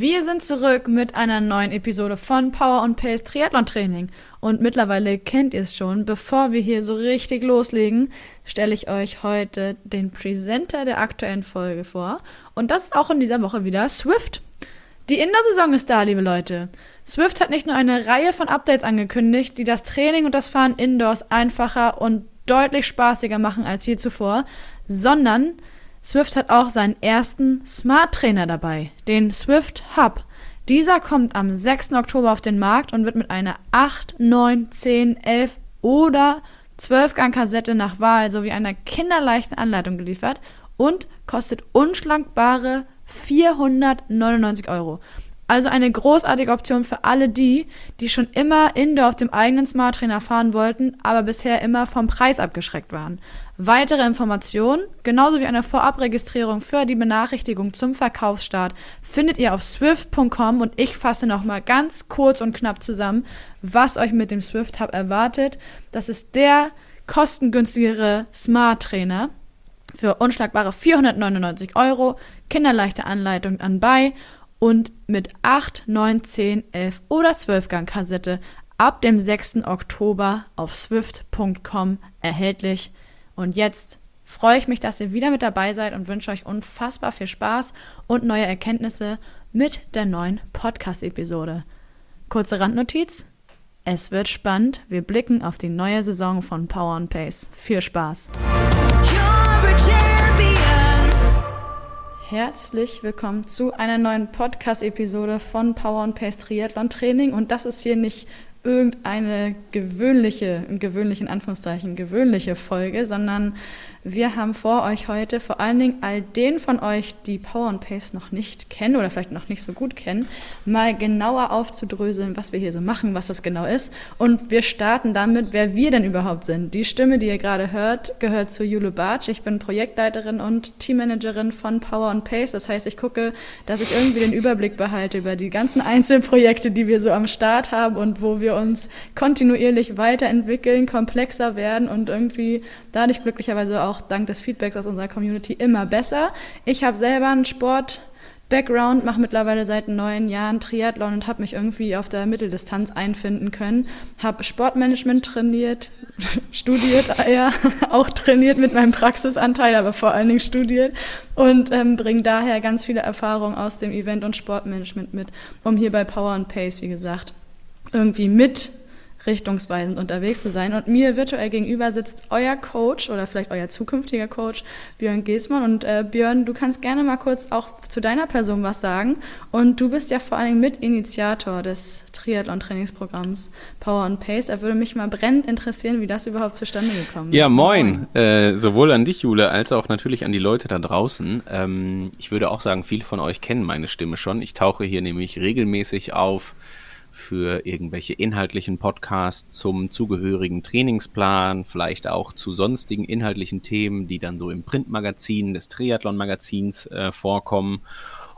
Wir sind zurück mit einer neuen Episode von Power und Pace Triathlon Training. Und mittlerweile kennt ihr es schon. Bevor wir hier so richtig loslegen, stelle ich euch heute den Presenter der aktuellen Folge vor. Und das ist auch in dieser Woche wieder Swift. Die Indoor-Saison ist da, liebe Leute. Swift hat nicht nur eine Reihe von Updates angekündigt, die das Training und das Fahren indoors einfacher und deutlich spaßiger machen als je zuvor, sondern Swift hat auch seinen ersten Smart Trainer dabei, den Swift Hub. Dieser kommt am 6. Oktober auf den Markt und wird mit einer 8, 9, 10, 11 oder 12 Gang Kassette nach Wahl sowie einer kinderleichten Anleitung geliefert und kostet unschlagbare 499 Euro. Also eine großartige Option für alle die, die schon immer Indoor auf dem eigenen Smart Trainer fahren wollten, aber bisher immer vom Preis abgeschreckt waren. Weitere Informationen, genauso wie eine Vorabregistrierung für die Benachrichtigung zum Verkaufsstart, findet ihr auf swift.com und ich fasse nochmal ganz kurz und knapp zusammen, was euch mit dem Swift Hub erwartet. Das ist der kostengünstigere Smart Trainer für unschlagbare 499 Euro, kinderleichte Anleitung anbei und mit 8, 9, 10, 11 oder 12 Gang Kassette ab dem 6. Oktober auf swift.com erhältlich. Und jetzt freue ich mich, dass ihr wieder mit dabei seid und wünsche euch unfassbar viel Spaß und neue Erkenntnisse mit der neuen Podcast-Episode. Kurze Randnotiz. Es wird spannend. Wir blicken auf die neue Saison von Power and Pace. Viel Spaß. Herzlich willkommen zu einer neuen Podcast-Episode von Power and Pace Triathlon Training. Und das ist hier nicht irgendeine gewöhnliche, in gewöhnlichen Anführungszeichen, gewöhnliche Folge, sondern wir haben vor euch heute vor allen Dingen all den von euch, die Power and Pace noch nicht kennen oder vielleicht noch nicht so gut kennen, mal genauer aufzudröseln, was wir hier so machen, was das genau ist. Und wir starten damit, wer wir denn überhaupt sind. Die Stimme, die ihr gerade hört, gehört zu Jule Bartsch. Ich bin Projektleiterin und Teammanagerin von Power and Pace. Das heißt, ich gucke, dass ich irgendwie den Überblick behalte über die ganzen Einzelprojekte, die wir so am Start haben und wo wir uns kontinuierlich weiterentwickeln, komplexer werden und irgendwie dadurch glücklicherweise auch auch dank des Feedbacks aus unserer Community immer besser. Ich habe selber einen Sport. Background, mache mittlerweile seit neun Jahren Triathlon und habe mich irgendwie auf der Mitteldistanz einfinden können. Habe Sportmanagement trainiert, studiert, ja, auch trainiert mit meinem Praxisanteil, aber vor allen Dingen studiert und ähm, bringe daher ganz viele Erfahrungen aus dem Event- und Sportmanagement mit, um hier bei Power and Pace, wie gesagt, irgendwie mit richtungsweisend unterwegs zu sein. Und mir virtuell gegenüber sitzt euer Coach oder vielleicht euer zukünftiger Coach, Björn Giesmann. Und äh, Björn, du kannst gerne mal kurz auch zu deiner Person was sagen. Und du bist ja vor allen Dingen Mitinitiator des Triathlon-Trainingsprogramms Power and Pace. Er würde mich mal brennend interessieren, wie das überhaupt zustande gekommen ist. Ja, moin. Äh, sowohl an dich, Jule, als auch natürlich an die Leute da draußen. Ähm, ich würde auch sagen, viele von euch kennen meine Stimme schon. Ich tauche hier nämlich regelmäßig auf für irgendwelche inhaltlichen Podcasts zum zugehörigen Trainingsplan, vielleicht auch zu sonstigen inhaltlichen Themen, die dann so im Printmagazin des Triathlon-Magazins äh, vorkommen.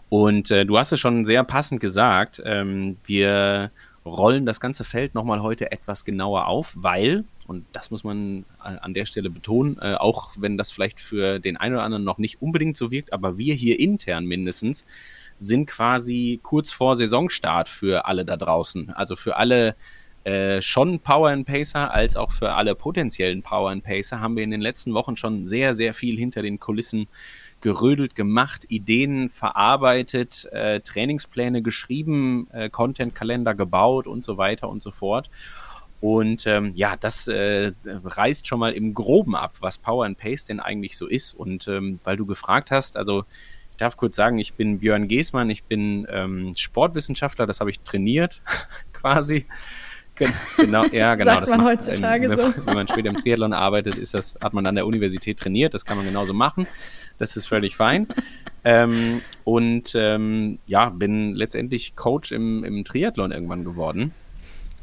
Und äh, du hast es schon sehr passend gesagt, ähm, wir rollen das ganze Feld nochmal heute etwas genauer auf, weil, und das muss man an der Stelle betonen, äh, auch wenn das vielleicht für den einen oder anderen noch nicht unbedingt so wirkt, aber wir hier intern mindestens sind quasi kurz vor Saisonstart für alle da draußen. Also für alle äh, schon Power and Pacer als auch für alle potenziellen Power and Pacer haben wir in den letzten Wochen schon sehr, sehr viel hinter den Kulissen gerödelt gemacht, Ideen verarbeitet, äh, Trainingspläne geschrieben, äh, Content-Kalender gebaut und so weiter und so fort. Und ähm, ja, das äh, reißt schon mal im Groben ab, was Power and Pace denn eigentlich so ist. Und ähm, weil du gefragt hast, also ich darf kurz sagen, ich bin Björn Geßmann, ich bin ähm, Sportwissenschaftler, das habe ich trainiert quasi. Genau, ja, genau. Sagt das man macht, heutzutage ähm, so. Wenn man später im Triathlon arbeitet, ist das, hat man an der Universität trainiert, das kann man genauso machen. Das ist völlig fein. ähm, und ähm, ja, bin letztendlich Coach im, im Triathlon irgendwann geworden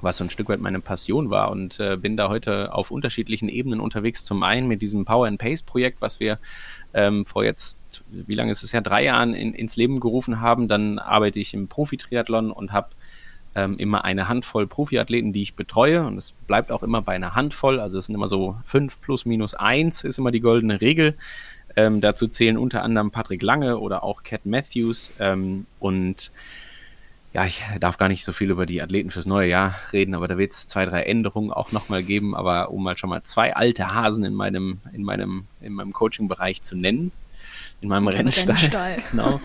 was so ein Stück weit meine Passion war und äh, bin da heute auf unterschiedlichen Ebenen unterwegs. Zum einen mit diesem Power and Pace Projekt, was wir ähm, vor jetzt wie lange ist es ja, drei Jahren in, ins Leben gerufen haben. Dann arbeite ich im Profi-Triathlon und habe ähm, immer eine Handvoll Profiathleten, die ich betreue. Und es bleibt auch immer bei einer Handvoll. Also es sind immer so fünf plus minus eins ist immer die goldene Regel. Ähm, dazu zählen unter anderem Patrick Lange oder auch Cat Matthews. Ähm, und ja, ich darf gar nicht so viel über die Athleten fürs neue Jahr reden, aber da wird es zwei, drei Änderungen auch nochmal geben. Aber um mal schon mal zwei alte Hasen in meinem, in meinem, in meinem Coaching-Bereich zu nennen, in meinem Rennstall. Rennstall. Genau.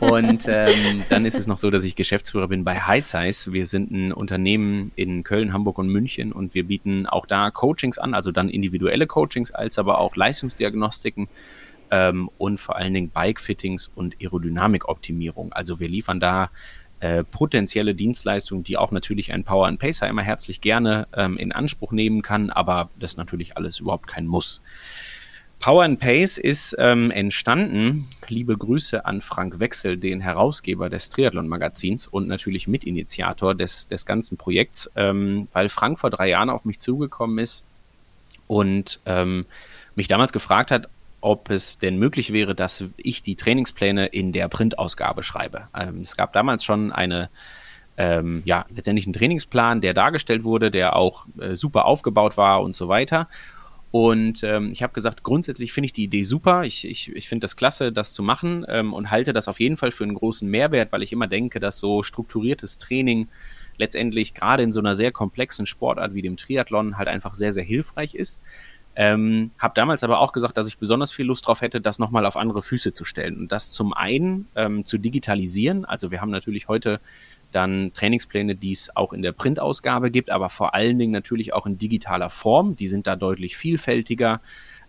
Und ähm, dann ist es noch so, dass ich Geschäftsführer bin bei High Size. Wir sind ein Unternehmen in Köln, Hamburg und München und wir bieten auch da Coachings an, also dann individuelle Coachings, als aber auch Leistungsdiagnostiken ähm, und vor allen Dingen Bike-Fittings und Aerodynamik-Optimierung. Also wir liefern da äh, potenzielle Dienstleistungen, die auch natürlich ein Power and Pacer immer herzlich gerne ähm, in Anspruch nehmen kann, aber das natürlich alles überhaupt kein Muss. Power and Pace ist ähm, entstanden. Liebe Grüße an Frank Wechsel, den Herausgeber des Triathlon-Magazins und natürlich Mitinitiator des, des ganzen Projekts, ähm, weil Frank vor drei Jahren auf mich zugekommen ist und ähm, mich damals gefragt hat, ob es denn möglich wäre, dass ich die Trainingspläne in der Printausgabe schreibe. Ähm, es gab damals schon eine ähm, ja, letztendlich einen Trainingsplan, der dargestellt wurde, der auch äh, super aufgebaut war und so weiter. Und ähm, ich habe gesagt, grundsätzlich finde ich die Idee super. Ich, ich, ich finde das klasse, das zu machen ähm, und halte das auf jeden Fall für einen großen Mehrwert, weil ich immer denke, dass so strukturiertes Training letztendlich gerade in so einer sehr komplexen Sportart wie dem Triathlon halt einfach sehr, sehr hilfreich ist. Ähm, habe damals aber auch gesagt, dass ich besonders viel Lust drauf hätte, das nochmal auf andere Füße zu stellen und das zum einen ähm, zu digitalisieren. Also wir haben natürlich heute dann Trainingspläne, die es auch in der Printausgabe gibt, aber vor allen Dingen natürlich auch in digitaler Form. Die sind da deutlich vielfältiger.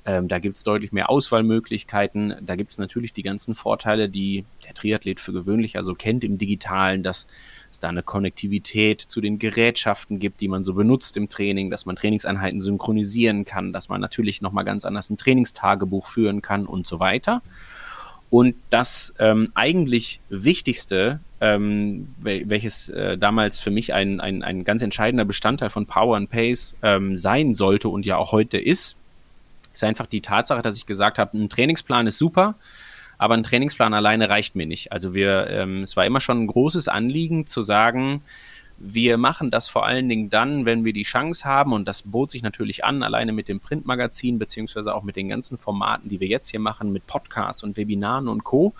Ähm, da gibt es deutlich mehr Auswahlmöglichkeiten. Da gibt es natürlich die ganzen Vorteile, die der Triathlet für gewöhnlich also kennt im Digitalen, dass es da eine Konnektivität zu den Gerätschaften gibt, die man so benutzt im Training, dass man Trainingseinheiten synchronisieren kann, dass man natürlich nochmal ganz anders ein Trainingstagebuch führen kann und so weiter. Und das ähm, eigentlich Wichtigste, ähm, welches äh, damals für mich ein, ein, ein ganz entscheidender Bestandteil von Power and Pace ähm, sein sollte und ja auch heute ist, ist einfach die Tatsache, dass ich gesagt habe, ein Trainingsplan ist super, aber ein Trainingsplan alleine reicht mir nicht. Also wir, ähm, es war immer schon ein großes Anliegen zu sagen, wir machen das vor allen Dingen dann, wenn wir die Chance haben, und das bot sich natürlich an, alleine mit dem Printmagazin, beziehungsweise auch mit den ganzen Formaten, die wir jetzt hier machen, mit Podcasts und Webinaren und Co.,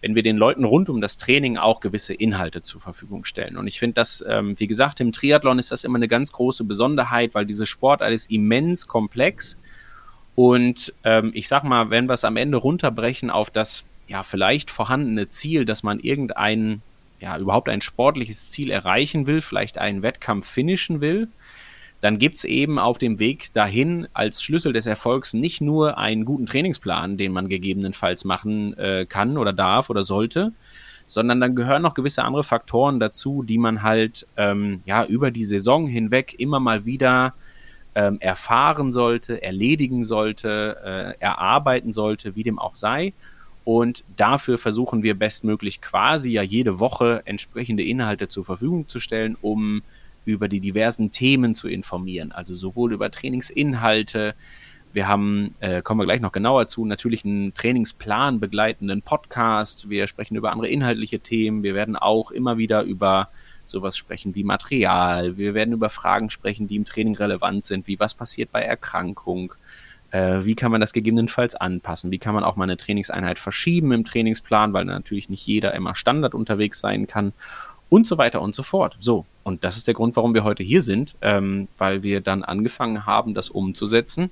wenn wir den Leuten rund um das Training auch gewisse Inhalte zur Verfügung stellen. Und ich finde das, ähm, wie gesagt, im Triathlon ist das immer eine ganz große Besonderheit, weil diese Sportart ist immens komplex. Und ähm, ich sag mal, wenn wir es am Ende runterbrechen auf das ja vielleicht vorhandene Ziel, dass man irgendein ja überhaupt ein sportliches Ziel erreichen will, vielleicht einen Wettkampf finishen will, dann gibt es eben auf dem Weg dahin als Schlüssel des Erfolgs nicht nur einen guten Trainingsplan, den man gegebenenfalls machen äh, kann oder darf oder sollte, sondern dann gehören noch gewisse andere Faktoren dazu, die man halt ähm, ja über die Saison hinweg immer mal wieder ähm, erfahren sollte, erledigen sollte, äh, erarbeiten sollte, wie dem auch sei. Und dafür versuchen wir bestmöglich quasi ja jede Woche entsprechende Inhalte zur Verfügung zu stellen, um über die diversen Themen zu informieren. Also sowohl über Trainingsinhalte, wir haben, äh, kommen wir gleich noch genauer zu, natürlich einen Trainingsplan begleitenden Podcast. Wir sprechen über andere inhaltliche Themen. Wir werden auch immer wieder über sowas sprechen wie Material. Wir werden über Fragen sprechen, die im Training relevant sind, wie was passiert bei Erkrankung. Äh, wie kann man das gegebenenfalls anpassen? Wie kann man auch mal eine Trainingseinheit verschieben im Trainingsplan, weil natürlich nicht jeder immer Standard unterwegs sein kann und so weiter und so fort. So, und das ist der Grund, warum wir heute hier sind, ähm, weil wir dann angefangen haben, das umzusetzen.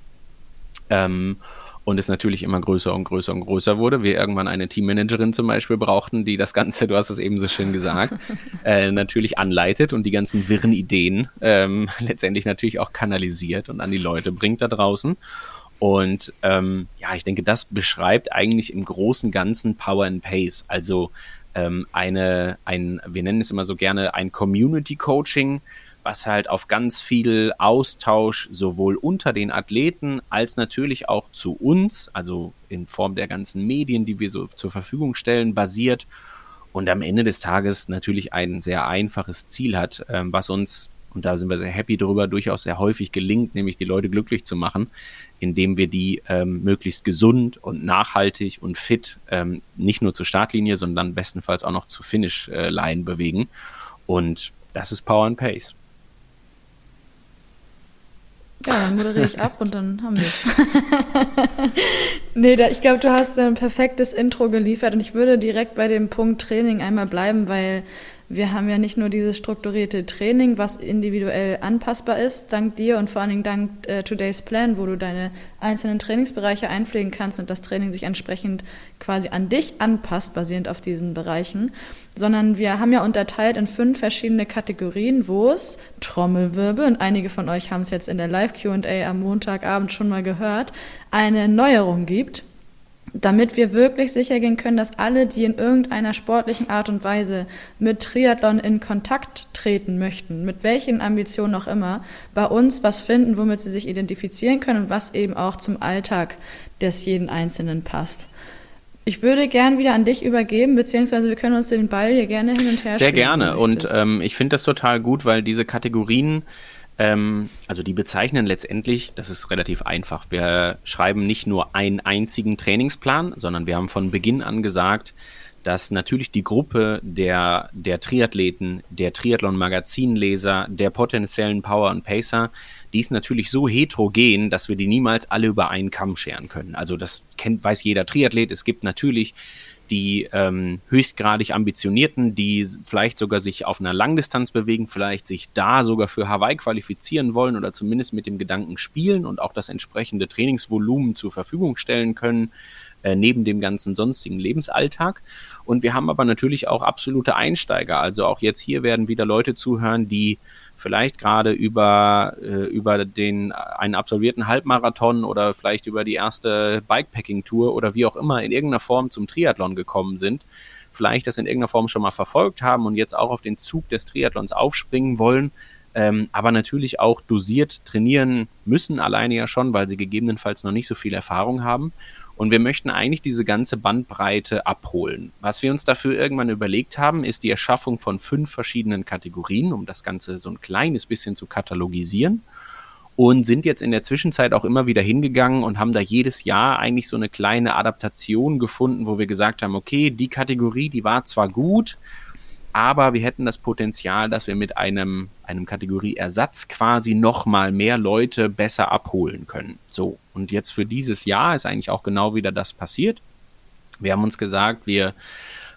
Ähm, und es natürlich immer größer und größer und größer wurde. Wir irgendwann eine Teammanagerin zum Beispiel brauchten, die das Ganze, du hast es eben so schön gesagt, äh, natürlich anleitet und die ganzen wirren Ideen ähm, letztendlich natürlich auch kanalisiert und an die Leute bringt da draußen. Und ähm, ja, ich denke, das beschreibt eigentlich im großen Ganzen Power and Pace. Also ähm, eine, ein, wir nennen es immer so gerne ein Community Coaching, was halt auf ganz viel Austausch sowohl unter den Athleten als natürlich auch zu uns, also in Form der ganzen Medien, die wir so zur Verfügung stellen, basiert und am Ende des Tages natürlich ein sehr einfaches Ziel hat, ähm, was uns und da sind wir sehr happy darüber, durchaus sehr häufig gelingt, nämlich die Leute glücklich zu machen, indem wir die ähm, möglichst gesund und nachhaltig und fit ähm, nicht nur zur Startlinie, sondern bestenfalls auch noch zu Finish-Line bewegen. Und das ist Power and Pace. Ja, dann moderiere ich ab und dann haben wir es. nee, da, ich glaube, du hast ein perfektes Intro geliefert und ich würde direkt bei dem Punkt Training einmal bleiben, weil wir haben ja nicht nur dieses strukturierte Training, was individuell anpassbar ist, dank dir und vor allen Dingen dank äh, Today's Plan, wo du deine einzelnen Trainingsbereiche einpflegen kannst und das Training sich entsprechend quasi an dich anpasst, basierend auf diesen Bereichen, sondern wir haben ja unterteilt in fünf verschiedene Kategorien, wo es Trommelwirbel, und einige von euch haben es jetzt in der Live-QA am Montagabend schon mal gehört, eine Neuerung gibt damit wir wirklich sicher gehen können, dass alle, die in irgendeiner sportlichen Art und Weise mit Triathlon in Kontakt treten möchten, mit welchen Ambitionen auch immer, bei uns was finden, womit sie sich identifizieren können und was eben auch zum Alltag des jeden Einzelnen passt. Ich würde gern wieder an dich übergeben, beziehungsweise wir können uns den Ball hier gerne hin und her Sehr gerne. Und ähm, ich finde das total gut, weil diese Kategorien ähm, also die bezeichnen letztendlich, das ist relativ einfach. Wir schreiben nicht nur einen einzigen Trainingsplan, sondern wir haben von Beginn an gesagt, dass natürlich die Gruppe der, der Triathleten, der Triathlon-Magazinleser, der potenziellen Power und Pacer, die ist natürlich so heterogen, dass wir die niemals alle über einen Kamm scheren können. Also das kennt, weiß jeder Triathlet. Es gibt natürlich die ähm, höchstgradig ambitionierten, die vielleicht sogar sich auf einer Langdistanz bewegen, vielleicht sich da sogar für Hawaii qualifizieren wollen oder zumindest mit dem Gedanken spielen und auch das entsprechende Trainingsvolumen zur Verfügung stellen können, äh, neben dem ganzen sonstigen Lebensalltag. Und wir haben aber natürlich auch absolute Einsteiger. Also auch jetzt hier werden wieder Leute zuhören, die vielleicht gerade über, äh, über den einen absolvierten Halbmarathon oder vielleicht über die erste Bikepacking-Tour oder wie auch immer in irgendeiner Form zum Triathlon gekommen sind, vielleicht das in irgendeiner Form schon mal verfolgt haben und jetzt auch auf den Zug des Triathlons aufspringen wollen, ähm, aber natürlich auch dosiert trainieren müssen, alleine ja schon, weil sie gegebenenfalls noch nicht so viel Erfahrung haben. Und wir möchten eigentlich diese ganze Bandbreite abholen. Was wir uns dafür irgendwann überlegt haben, ist die Erschaffung von fünf verschiedenen Kategorien, um das Ganze so ein kleines bisschen zu katalogisieren. Und sind jetzt in der Zwischenzeit auch immer wieder hingegangen und haben da jedes Jahr eigentlich so eine kleine Adaptation gefunden, wo wir gesagt haben, okay, die Kategorie, die war zwar gut, aber wir hätten das Potenzial, dass wir mit einem, einem Kategorieersatz quasi nochmal mehr Leute besser abholen können. So, und jetzt für dieses Jahr ist eigentlich auch genau wieder das passiert. Wir haben uns gesagt, wir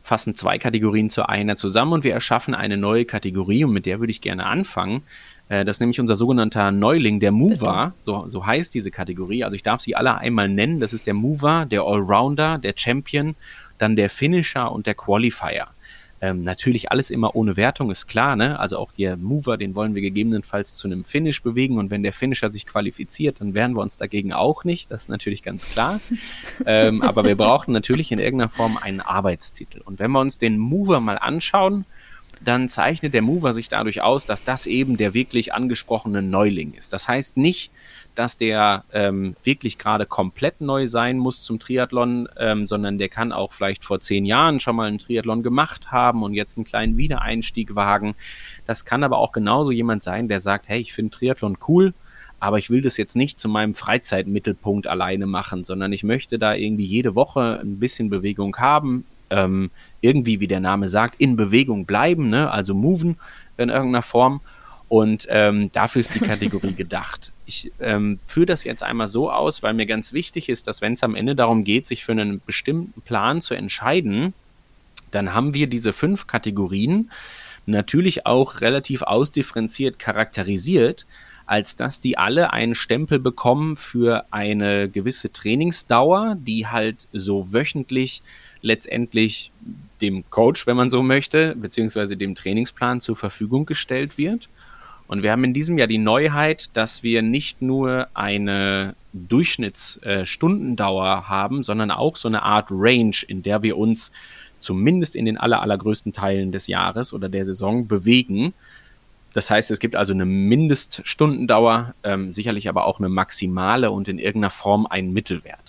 fassen zwei Kategorien zu einer zusammen und wir erschaffen eine neue Kategorie und mit der würde ich gerne anfangen. Äh, das ist nämlich unser sogenannter Neuling, der Mover, so, so heißt diese Kategorie. Also ich darf sie alle einmal nennen. Das ist der Mover, der Allrounder, der Champion, dann der Finisher und der Qualifier. Ähm, natürlich alles immer ohne Wertung, ist klar, ne? Also auch der Mover, den wollen wir gegebenenfalls zu einem Finish bewegen und wenn der Finisher sich qualifiziert, dann wehren wir uns dagegen auch nicht, das ist natürlich ganz klar. ähm, aber wir brauchen natürlich in irgendeiner Form einen Arbeitstitel. Und wenn wir uns den Mover mal anschauen, dann zeichnet der Mover sich dadurch aus, dass das eben der wirklich angesprochene Neuling ist. Das heißt nicht, dass der ähm, wirklich gerade komplett neu sein muss zum Triathlon, ähm, sondern der kann auch vielleicht vor zehn Jahren schon mal einen Triathlon gemacht haben und jetzt einen kleinen Wiedereinstieg wagen. Das kann aber auch genauso jemand sein, der sagt, hey, ich finde Triathlon cool, aber ich will das jetzt nicht zu meinem Freizeitmittelpunkt alleine machen, sondern ich möchte da irgendwie jede Woche ein bisschen Bewegung haben, ähm, irgendwie, wie der Name sagt, in Bewegung bleiben, ne? also moven in irgendeiner Form. Und ähm, dafür ist die Kategorie gedacht. Ich ähm, führe das jetzt einmal so aus, weil mir ganz wichtig ist, dass wenn es am Ende darum geht, sich für einen bestimmten Plan zu entscheiden, dann haben wir diese fünf Kategorien natürlich auch relativ ausdifferenziert charakterisiert, als dass die alle einen Stempel bekommen für eine gewisse Trainingsdauer, die halt so wöchentlich letztendlich dem Coach, wenn man so möchte, beziehungsweise dem Trainingsplan zur Verfügung gestellt wird. Und wir haben in diesem Jahr die Neuheit, dass wir nicht nur eine Durchschnittsstundenauer äh, haben, sondern auch so eine Art Range, in der wir uns zumindest in den aller, allergrößten Teilen des Jahres oder der Saison bewegen. Das heißt, es gibt also eine Mindeststundendauer, ähm, sicherlich aber auch eine maximale und in irgendeiner Form einen Mittelwert.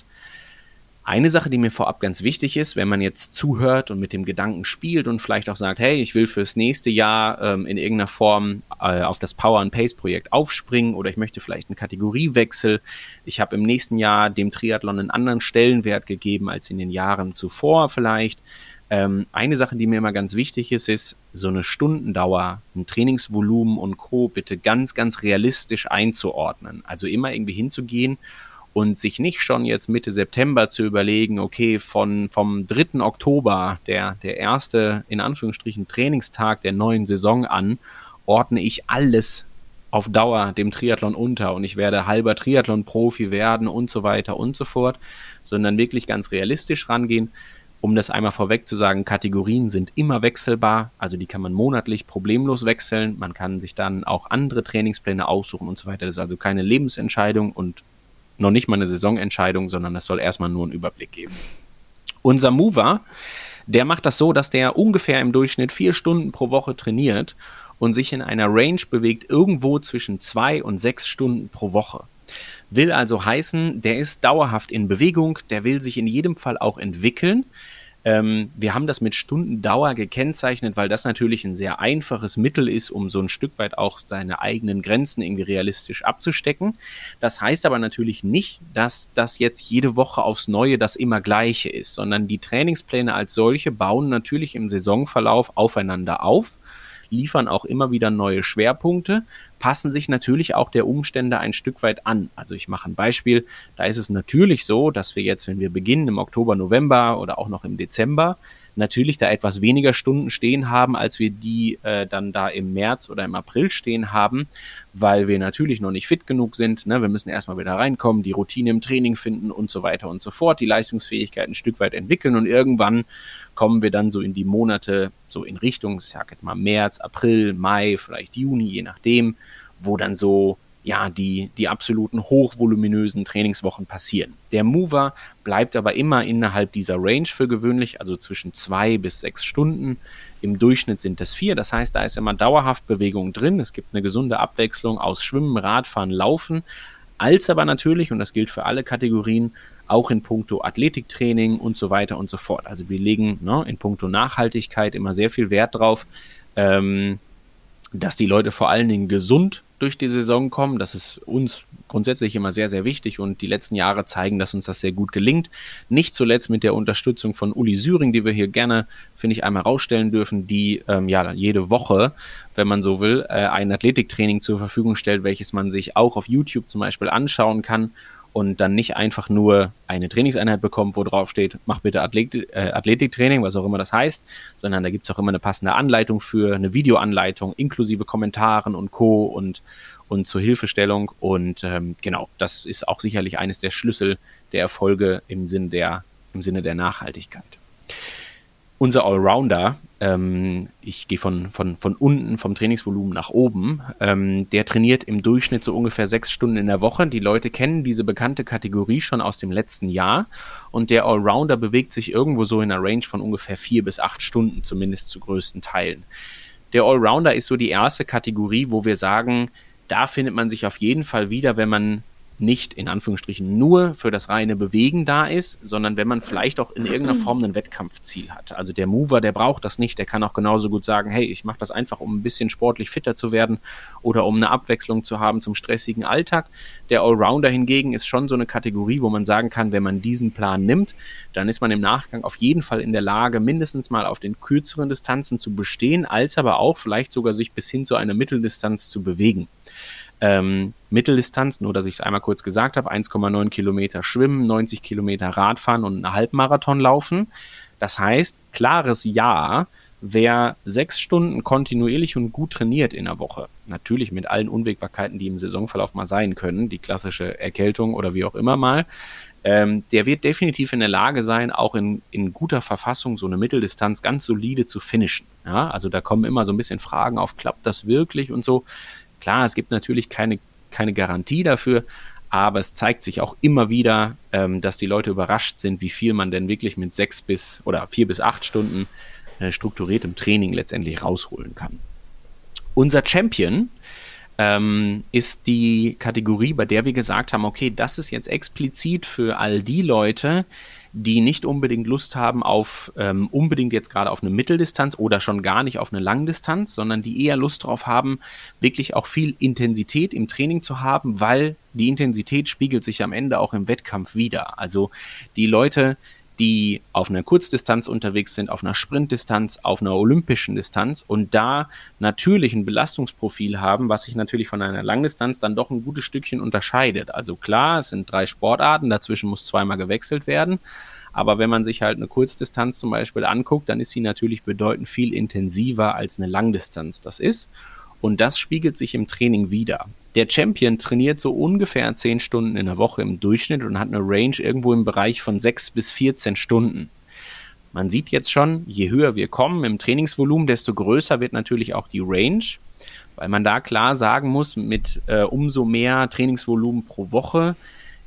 Eine Sache, die mir vorab ganz wichtig ist, wenn man jetzt zuhört und mit dem Gedanken spielt und vielleicht auch sagt, hey, ich will fürs nächste Jahr ähm, in irgendeiner Form äh, auf das Power and Pace Projekt aufspringen oder ich möchte vielleicht einen Kategoriewechsel. Ich habe im nächsten Jahr dem Triathlon einen anderen Stellenwert gegeben als in den Jahren zuvor vielleicht. Ähm, eine Sache, die mir immer ganz wichtig ist, ist so eine Stundendauer, ein Trainingsvolumen und Co. bitte ganz, ganz realistisch einzuordnen. Also immer irgendwie hinzugehen und sich nicht schon jetzt Mitte September zu überlegen, okay, von, vom 3. Oktober, der, der erste, in Anführungsstrichen, Trainingstag der neuen Saison an, ordne ich alles auf Dauer dem Triathlon unter und ich werde halber Triathlon-Profi werden und so weiter und so fort, sondern wirklich ganz realistisch rangehen. Um das einmal vorweg zu sagen, Kategorien sind immer wechselbar, also die kann man monatlich problemlos wechseln. Man kann sich dann auch andere Trainingspläne aussuchen und so weiter. Das ist also keine Lebensentscheidung und noch nicht mal eine Saisonentscheidung, sondern das soll erstmal nur einen Überblick geben. Unser Mover, der macht das so, dass der ungefähr im Durchschnitt vier Stunden pro Woche trainiert und sich in einer Range bewegt irgendwo zwischen zwei und sechs Stunden pro Woche. Will also heißen, der ist dauerhaft in Bewegung, der will sich in jedem Fall auch entwickeln. Ähm, wir haben das mit Stundendauer gekennzeichnet, weil das natürlich ein sehr einfaches Mittel ist, um so ein Stück weit auch seine eigenen Grenzen irgendwie realistisch abzustecken. Das heißt aber natürlich nicht, dass das jetzt jede Woche aufs Neue das immer gleiche ist, sondern die Trainingspläne als solche bauen natürlich im Saisonverlauf aufeinander auf liefern auch immer wieder neue Schwerpunkte, passen sich natürlich auch der Umstände ein Stück weit an. Also ich mache ein Beispiel, da ist es natürlich so, dass wir jetzt, wenn wir beginnen im Oktober, November oder auch noch im Dezember, natürlich da etwas weniger Stunden stehen haben, als wir die äh, dann da im März oder im April stehen haben, weil wir natürlich noch nicht fit genug sind. Ne? Wir müssen erstmal wieder reinkommen, die Routine im Training finden und so weiter und so fort, die Leistungsfähigkeit ein Stück weit entwickeln und irgendwann kommen wir dann so in die Monate, so in Richtung, ich sag jetzt mal März, April, Mai, vielleicht Juni, je nachdem, wo dann so ja, die, die absoluten hochvoluminösen Trainingswochen passieren. Der Mover bleibt aber immer innerhalb dieser Range für gewöhnlich, also zwischen zwei bis sechs Stunden. Im Durchschnitt sind es vier. Das heißt, da ist immer dauerhaft Bewegung drin. Es gibt eine gesunde Abwechslung aus Schwimmen, Radfahren, Laufen, als aber natürlich, und das gilt für alle Kategorien, auch in puncto Athletiktraining und so weiter und so fort. Also wir legen ne, in puncto Nachhaltigkeit immer sehr viel Wert drauf, ähm, dass die Leute vor allen Dingen gesund durch die Saison kommen. Das ist uns grundsätzlich immer sehr, sehr wichtig und die letzten Jahre zeigen, dass uns das sehr gut gelingt. Nicht zuletzt mit der Unterstützung von Uli Süring, die wir hier gerne, finde ich, einmal rausstellen dürfen, die ähm, ja jede Woche, wenn man so will, äh, ein Athletiktraining zur Verfügung stellt, welches man sich auch auf YouTube zum Beispiel anschauen kann und dann nicht einfach nur eine Trainingseinheit bekommt, wo drauf steht, mach bitte Athlet äh, Athletiktraining, was auch immer das heißt, sondern da gibt es auch immer eine passende Anleitung für, eine Videoanleitung inklusive Kommentaren und Co. und, und zur Hilfestellung. Und ähm, genau, das ist auch sicherlich eines der Schlüssel der Erfolge im, Sinn der, im Sinne der Nachhaltigkeit unser Allrounder, ähm, ich gehe von, von, von unten vom Trainingsvolumen nach oben, ähm, der trainiert im Durchschnitt so ungefähr sechs Stunden in der Woche. Die Leute kennen diese bekannte Kategorie schon aus dem letzten Jahr und der Allrounder bewegt sich irgendwo so in einer Range von ungefähr vier bis acht Stunden, zumindest zu größten Teilen. Der Allrounder ist so die erste Kategorie, wo wir sagen, da findet man sich auf jeden Fall wieder, wenn man nicht in Anführungsstrichen nur für das reine Bewegen da ist, sondern wenn man vielleicht auch in irgendeiner Form ein Wettkampfziel hat. Also der Mover, der braucht das nicht, der kann auch genauso gut sagen, hey, ich mache das einfach, um ein bisschen sportlich fitter zu werden oder um eine Abwechslung zu haben zum stressigen Alltag. Der Allrounder hingegen ist schon so eine Kategorie, wo man sagen kann, wenn man diesen Plan nimmt, dann ist man im Nachgang auf jeden Fall in der Lage, mindestens mal auf den kürzeren Distanzen zu bestehen, als aber auch vielleicht sogar sich bis hin zu einer Mitteldistanz zu bewegen ähm, Mitteldistanz, nur dass ich es einmal kurz gesagt habe, 1,9 Kilometer schwimmen, 90 Kilometer Radfahren und einen Halbmarathon laufen. Das heißt, klares Ja, wer sechs Stunden kontinuierlich und gut trainiert in der Woche, natürlich mit allen Unwägbarkeiten, die im Saisonverlauf mal sein können, die klassische Erkältung oder wie auch immer mal, ähm, der wird definitiv in der Lage sein, auch in, in guter Verfassung so eine Mitteldistanz ganz solide zu finishen. Ja, also da kommen immer so ein bisschen Fragen auf, klappt das wirklich und so. Klar, es gibt natürlich keine, keine Garantie dafür, aber es zeigt sich auch immer wieder, ähm, dass die Leute überrascht sind, wie viel man denn wirklich mit sechs bis oder vier bis acht Stunden äh, strukturiertem Training letztendlich rausholen kann. Unser Champion ähm, ist die Kategorie, bei der wir gesagt haben, okay, das ist jetzt explizit für all die Leute, die nicht unbedingt Lust haben auf ähm, unbedingt jetzt gerade auf eine Mitteldistanz oder schon gar nicht auf eine Langdistanz, sondern die eher Lust drauf haben, wirklich auch viel Intensität im Training zu haben, weil die Intensität spiegelt sich am Ende auch im Wettkampf wieder. Also die Leute, die auf einer Kurzdistanz unterwegs sind, auf einer Sprintdistanz, auf einer olympischen Distanz und da natürlich ein Belastungsprofil haben, was sich natürlich von einer Langdistanz dann doch ein gutes Stückchen unterscheidet. Also klar, es sind drei Sportarten, dazwischen muss zweimal gewechselt werden. Aber wenn man sich halt eine Kurzdistanz zum Beispiel anguckt, dann ist sie natürlich bedeutend viel intensiver als eine Langdistanz das ist. Und das spiegelt sich im Training wieder. Der Champion trainiert so ungefähr 10 Stunden in der Woche im Durchschnitt und hat eine Range irgendwo im Bereich von 6 bis 14 Stunden. Man sieht jetzt schon, je höher wir kommen im Trainingsvolumen, desto größer wird natürlich auch die Range, weil man da klar sagen muss, mit äh, umso mehr Trainingsvolumen pro Woche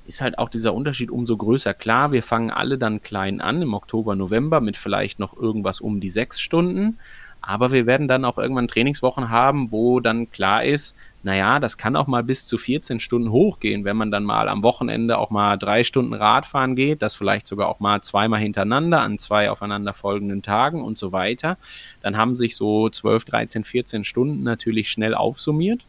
ist halt auch dieser Unterschied umso größer. Klar, wir fangen alle dann klein an im Oktober, November mit vielleicht noch irgendwas um die sechs Stunden. Aber wir werden dann auch irgendwann Trainingswochen haben, wo dann klar ist, naja, das kann auch mal bis zu 14 Stunden hochgehen, wenn man dann mal am Wochenende auch mal drei Stunden Radfahren geht, das vielleicht sogar auch mal zweimal hintereinander an zwei aufeinanderfolgenden Tagen und so weiter. Dann haben sich so 12, 13, 14 Stunden natürlich schnell aufsummiert.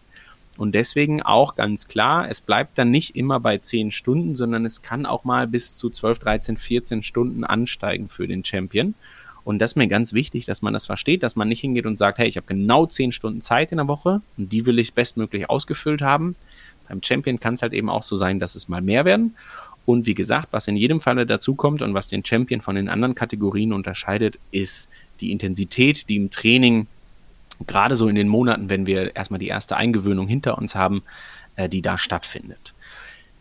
Und deswegen auch ganz klar, es bleibt dann nicht immer bei 10 Stunden, sondern es kann auch mal bis zu 12, 13, 14 Stunden ansteigen für den Champion. Und das ist mir ganz wichtig, dass man das versteht, dass man nicht hingeht und sagt, hey, ich habe genau 10 Stunden Zeit in der Woche und die will ich bestmöglich ausgefüllt haben. Beim Champion kann es halt eben auch so sein, dass es mal mehr werden. Und wie gesagt, was in jedem Falle dazu kommt und was den Champion von den anderen Kategorien unterscheidet, ist die Intensität, die im Training, gerade so in den Monaten, wenn wir erstmal die erste Eingewöhnung hinter uns haben, äh, die da stattfindet.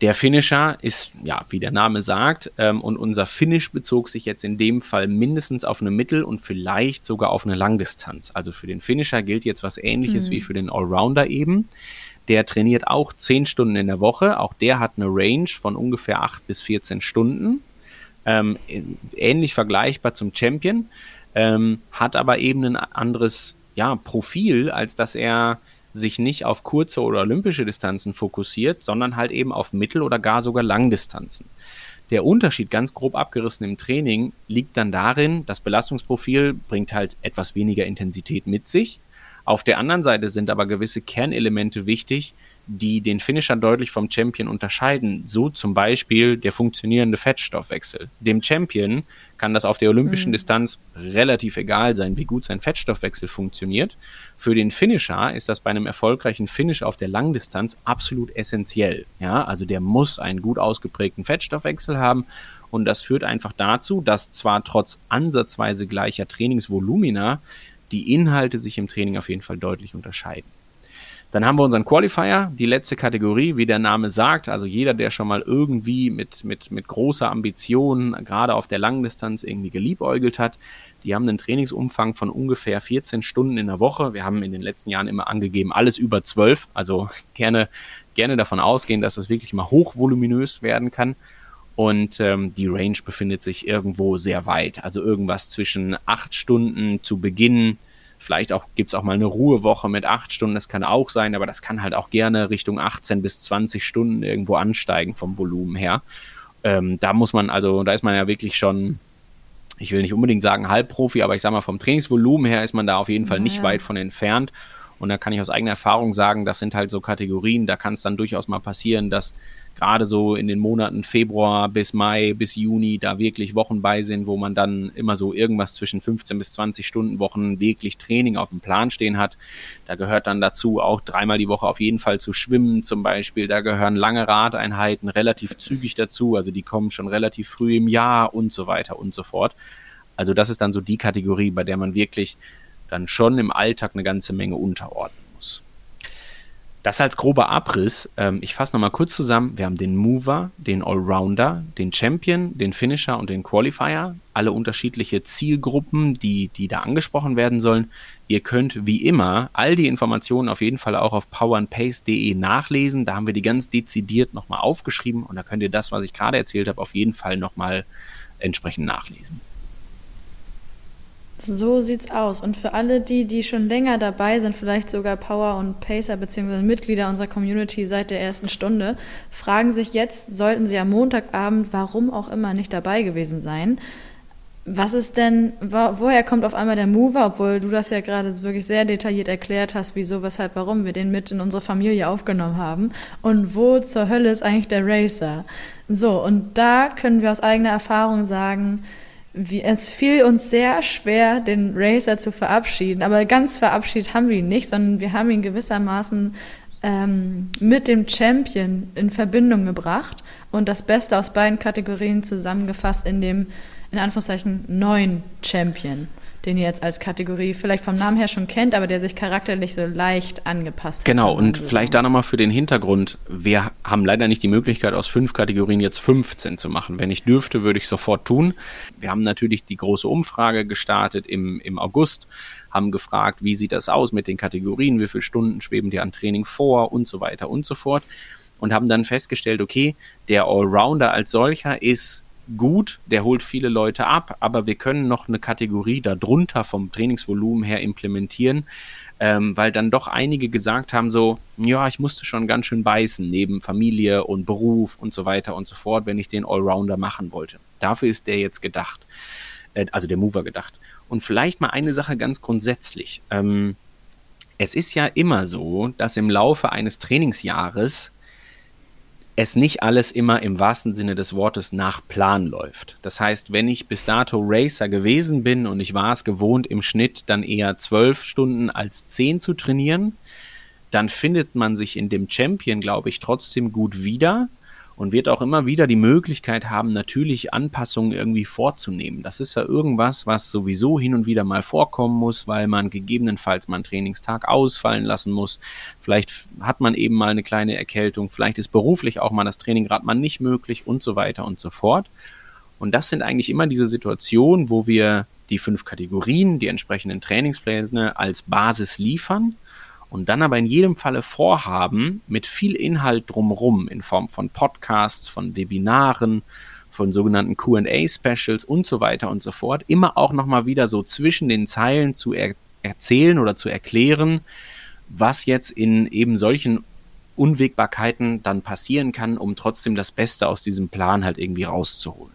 Der Finisher ist, ja, wie der Name sagt, ähm, und unser Finish bezog sich jetzt in dem Fall mindestens auf eine Mittel- und vielleicht sogar auf eine Langdistanz. Also für den Finisher gilt jetzt was ähnliches mhm. wie für den Allrounder eben. Der trainiert auch 10 Stunden in der Woche. Auch der hat eine Range von ungefähr 8 bis 14 Stunden. Ähm, ähnlich vergleichbar zum Champion, ähm, hat aber eben ein anderes ja, Profil, als dass er sich nicht auf kurze oder olympische Distanzen fokussiert, sondern halt eben auf Mittel- oder gar sogar Langdistanzen. Der Unterschied, ganz grob abgerissen im Training, liegt dann darin, das Belastungsprofil bringt halt etwas weniger Intensität mit sich. Auf der anderen Seite sind aber gewisse Kernelemente wichtig, die den Finisher deutlich vom Champion unterscheiden. So zum Beispiel der funktionierende Fettstoffwechsel. Dem Champion kann das auf der olympischen mhm. Distanz relativ egal sein, wie gut sein Fettstoffwechsel funktioniert. Für den Finisher ist das bei einem erfolgreichen Finish auf der Langdistanz absolut essentiell. Ja, also der muss einen gut ausgeprägten Fettstoffwechsel haben und das führt einfach dazu, dass zwar trotz ansatzweise gleicher Trainingsvolumina die Inhalte sich im Training auf jeden Fall deutlich unterscheiden. Dann haben wir unseren Qualifier, die letzte Kategorie, wie der Name sagt. Also jeder, der schon mal irgendwie mit, mit, mit großer Ambition, gerade auf der Langdistanz, irgendwie geliebäugelt hat, die haben einen Trainingsumfang von ungefähr 14 Stunden in der Woche. Wir haben in den letzten Jahren immer angegeben, alles über 12. Also gerne, gerne davon ausgehen, dass das wirklich mal hochvoluminös werden kann. Und ähm, die Range befindet sich irgendwo sehr weit. Also irgendwas zwischen 8 Stunden zu Beginn Vielleicht auch gibt es auch mal eine Ruhewoche mit acht Stunden, das kann auch sein, aber das kann halt auch gerne Richtung 18 bis 20 Stunden irgendwo ansteigen vom Volumen her. Ähm, da muss man, also da ist man ja wirklich schon, ich will nicht unbedingt sagen Halbprofi, aber ich sag mal, vom Trainingsvolumen her ist man da auf jeden Fall nicht ja. weit von entfernt. Und da kann ich aus eigener Erfahrung sagen, das sind halt so Kategorien, da kann es dann durchaus mal passieren, dass gerade so in den Monaten Februar bis Mai bis Juni da wirklich Wochen bei sind, wo man dann immer so irgendwas zwischen 15 bis 20 Stunden Wochen wirklich Training auf dem Plan stehen hat. Da gehört dann dazu auch dreimal die Woche auf jeden Fall zu schwimmen zum Beispiel. Da gehören lange Radeinheiten relativ zügig dazu, also die kommen schon relativ früh im Jahr und so weiter und so fort. Also das ist dann so die Kategorie, bei der man wirklich dann schon im Alltag eine ganze Menge unterordnet. Das als grober Abriss. Ähm, ich fasse nochmal kurz zusammen. Wir haben den Mover, den Allrounder, den Champion, den Finisher und den Qualifier. Alle unterschiedliche Zielgruppen, die, die da angesprochen werden sollen. Ihr könnt wie immer all die Informationen auf jeden Fall auch auf powerandpace.de nachlesen. Da haben wir die ganz dezidiert nochmal aufgeschrieben und da könnt ihr das, was ich gerade erzählt habe, auf jeden Fall nochmal entsprechend nachlesen. So sieht's aus. Und für alle die, die schon länger dabei sind, vielleicht sogar Power und Pacer bzw. Mitglieder unserer Community seit der ersten Stunde, fragen sich jetzt, sollten sie am Montagabend, warum auch immer, nicht dabei gewesen sein. Was ist denn, woher kommt auf einmal der Mover, obwohl du das ja gerade wirklich sehr detailliert erklärt hast, wieso, weshalb, warum wir den mit in unsere Familie aufgenommen haben? Und wo zur Hölle ist eigentlich der Racer? So, und da können wir aus eigener Erfahrung sagen, wie, es fiel uns sehr schwer, den Racer zu verabschieden. Aber ganz verabschiedet haben wir ihn nicht, sondern wir haben ihn gewissermaßen ähm, mit dem Champion in Verbindung gebracht und das Beste aus beiden Kategorien zusammengefasst in dem in Anführungszeichen neuen Champion, den ihr jetzt als Kategorie vielleicht vom Namen her schon kennt, aber der sich charakterlich so leicht angepasst hat. Genau, und vielleicht da nochmal für den Hintergrund. Wir haben leider nicht die Möglichkeit, aus fünf Kategorien jetzt 15 zu machen. Wenn ich dürfte, würde ich sofort tun. Wir haben natürlich die große Umfrage gestartet im, im August, haben gefragt, wie sieht das aus mit den Kategorien, wie viele Stunden schweben dir an Training vor und so weiter und so fort. Und haben dann festgestellt, okay, der Allrounder als solcher ist gut, der holt viele Leute ab, aber wir können noch eine Kategorie darunter vom Trainingsvolumen her implementieren, ähm, weil dann doch einige gesagt haben, so, ja, ich musste schon ganz schön beißen, neben Familie und Beruf und so weiter und so fort, wenn ich den Allrounder machen wollte. Dafür ist der jetzt gedacht, äh, also der Mover gedacht. Und vielleicht mal eine Sache ganz grundsätzlich. Ähm, es ist ja immer so, dass im Laufe eines Trainingsjahres es nicht alles immer im wahrsten Sinne des Wortes nach Plan läuft. Das heißt, wenn ich bis dato Racer gewesen bin und ich war es gewohnt, im Schnitt dann eher zwölf Stunden als zehn zu trainieren, dann findet man sich in dem Champion, glaube ich, trotzdem gut wieder und wird auch immer wieder die Möglichkeit haben, natürlich Anpassungen irgendwie vorzunehmen. Das ist ja irgendwas, was sowieso hin und wieder mal vorkommen muss, weil man gegebenenfalls mal einen Trainingstag ausfallen lassen muss. Vielleicht hat man eben mal eine kleine Erkältung, vielleicht ist beruflich auch mal das Training gerade mal nicht möglich und so weiter und so fort. Und das sind eigentlich immer diese Situationen, wo wir die fünf Kategorien, die entsprechenden Trainingspläne als Basis liefern und dann aber in jedem Falle vorhaben, mit viel Inhalt drumherum in Form von Podcasts, von Webinaren, von sogenannten QA-Specials und so weiter und so fort, immer auch nochmal wieder so zwischen den Zeilen zu er erzählen oder zu erklären, was jetzt in eben solchen Unwägbarkeiten dann passieren kann, um trotzdem das Beste aus diesem Plan halt irgendwie rauszuholen.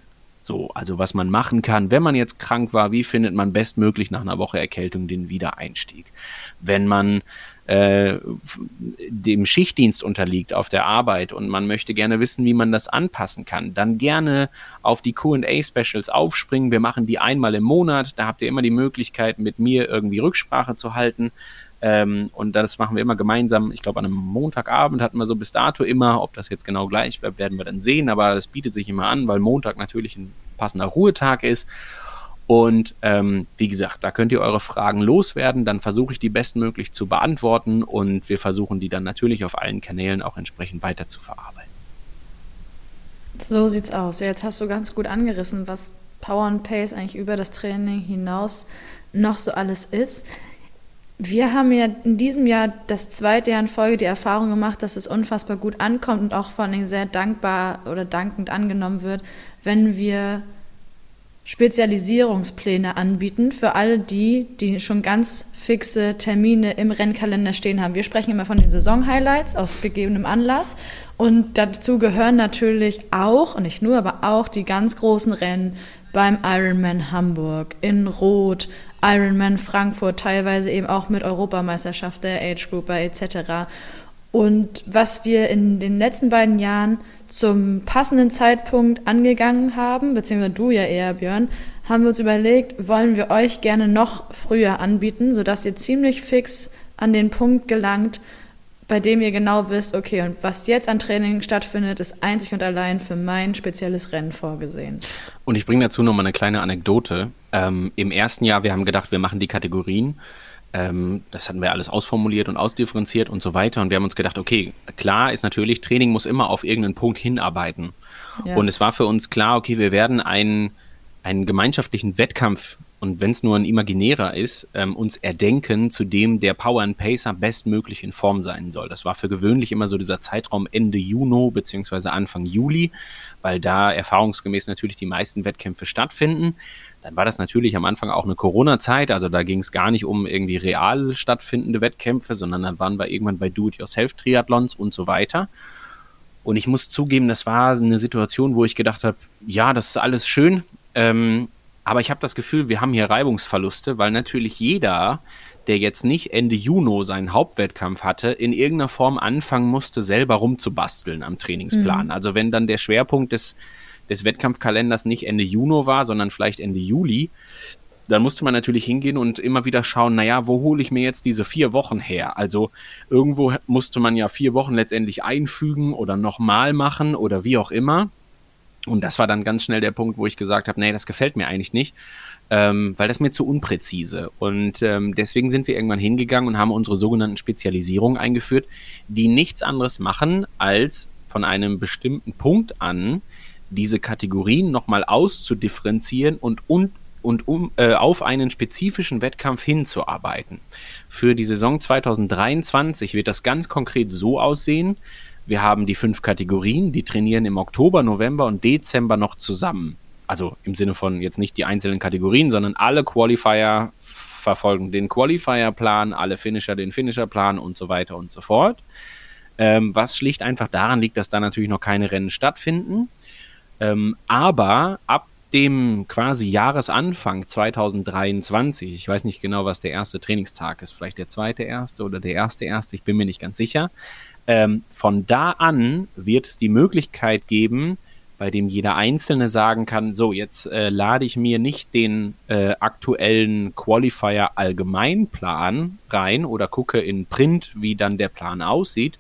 So, also was man machen kann, wenn man jetzt krank war, wie findet man bestmöglich nach einer Woche Erkältung den Wiedereinstieg? Wenn man äh, dem Schichtdienst unterliegt auf der Arbeit und man möchte gerne wissen, wie man das anpassen kann, dann gerne auf die QA-Specials aufspringen. Wir machen die einmal im Monat. Da habt ihr immer die Möglichkeit, mit mir irgendwie Rücksprache zu halten. Ähm, und das machen wir immer gemeinsam. Ich glaube, an einem Montagabend hatten wir so bis dato immer, ob das jetzt genau gleich bleibt, werden wir dann sehen. Aber das bietet sich immer an, weil Montag natürlich ein passender Ruhetag ist. Und ähm, wie gesagt, da könnt ihr eure Fragen loswerden. Dann versuche ich die bestmöglich zu beantworten und wir versuchen die dann natürlich auf allen Kanälen auch entsprechend weiter zu verarbeiten. So sieht's aus. jetzt hast du ganz gut angerissen, was Power and Pace eigentlich über das Training hinaus noch so alles ist. Wir haben ja in diesem Jahr das zweite Jahr in Folge die Erfahrung gemacht, dass es unfassbar gut ankommt und auch vor allem sehr dankbar oder dankend angenommen wird, wenn wir Spezialisierungspläne anbieten für alle die, die schon ganz fixe Termine im Rennkalender stehen haben. Wir sprechen immer von den Saison-Highlights aus gegebenem Anlass und dazu gehören natürlich auch, und nicht nur, aber auch die ganz großen Rennen beim Ironman Hamburg, in Rot, Ironman Frankfurt, teilweise eben auch mit Europameisterschaft der Age Group etc. Und was wir in den letzten beiden Jahren zum passenden Zeitpunkt angegangen haben, beziehungsweise du ja eher, Björn, haben wir uns überlegt, wollen wir euch gerne noch früher anbieten, sodass ihr ziemlich fix an den Punkt gelangt, bei dem ihr genau wisst, okay, und was jetzt an Training stattfindet, ist einzig und allein für mein spezielles Rennen vorgesehen. Und ich bringe dazu nochmal eine kleine Anekdote. Ähm, Im ersten Jahr, wir haben gedacht, wir machen die Kategorien ähm, das hatten wir alles ausformuliert und ausdifferenziert und so weiter. Und wir haben uns gedacht, okay, klar ist natürlich, Training muss immer auf irgendeinen Punkt hinarbeiten. Ja. Und es war für uns klar, okay, wir werden einen, einen gemeinschaftlichen Wettkampf und wenn es nur ein imaginärer ist, ähm, uns erdenken, zu dem der Power and Pacer bestmöglich in Form sein soll. Das war für gewöhnlich immer so dieser Zeitraum Ende Juni beziehungsweise Anfang Juli, weil da erfahrungsgemäß natürlich die meisten Wettkämpfe stattfinden. Dann war das natürlich am Anfang auch eine Corona-Zeit, also da ging es gar nicht um irgendwie real stattfindende Wettkämpfe, sondern dann waren wir irgendwann bei Do-it-yourself-Triathlons und so weiter. Und ich muss zugeben, das war eine Situation, wo ich gedacht habe, ja, das ist alles schön, ähm, Aber ich habe das Gefühl, wir haben hier Reibungsverluste, weil natürlich jeder, der jetzt nicht Ende Juni seinen Hauptwettkampf hatte, in irgendeiner Form anfangen musste, selber rumzubasteln am Trainingsplan. Mhm. Also wenn dann der Schwerpunkt des, des Wettkampfkalenders nicht Ende Juni war, sondern vielleicht Ende Juli, dann musste man natürlich hingehen und immer wieder schauen, naja, wo hole ich mir jetzt diese vier Wochen her? Also irgendwo musste man ja vier Wochen letztendlich einfügen oder nochmal machen oder wie auch immer. Und das war dann ganz schnell der Punkt, wo ich gesagt habe, nee, das gefällt mir eigentlich nicht, ähm, weil das mir zu unpräzise. Und ähm, deswegen sind wir irgendwann hingegangen und haben unsere sogenannten Spezialisierungen eingeführt, die nichts anderes machen, als von einem bestimmten Punkt an diese Kategorien nochmal auszudifferenzieren und, und und um äh, auf einen spezifischen Wettkampf hinzuarbeiten. Für die Saison 2023 wird das ganz konkret so aussehen. Wir haben die fünf Kategorien, die trainieren im Oktober, November und Dezember noch zusammen. Also im Sinne von jetzt nicht die einzelnen Kategorien, sondern alle Qualifier verfolgen den Qualifier-Plan, alle Finisher den Finisher-Plan und so weiter und so fort. Ähm, was schlicht einfach daran liegt, dass da natürlich noch keine Rennen stattfinden. Ähm, aber ab dem quasi Jahresanfang 2023, ich weiß nicht genau, was der erste Trainingstag ist, vielleicht der zweite erste oder der erste erste, ich bin mir nicht ganz sicher. Ähm, von da an wird es die Möglichkeit geben, bei dem jeder Einzelne sagen kann, so, jetzt äh, lade ich mir nicht den äh, aktuellen Qualifier Allgemeinplan rein oder gucke in Print, wie dann der Plan aussieht,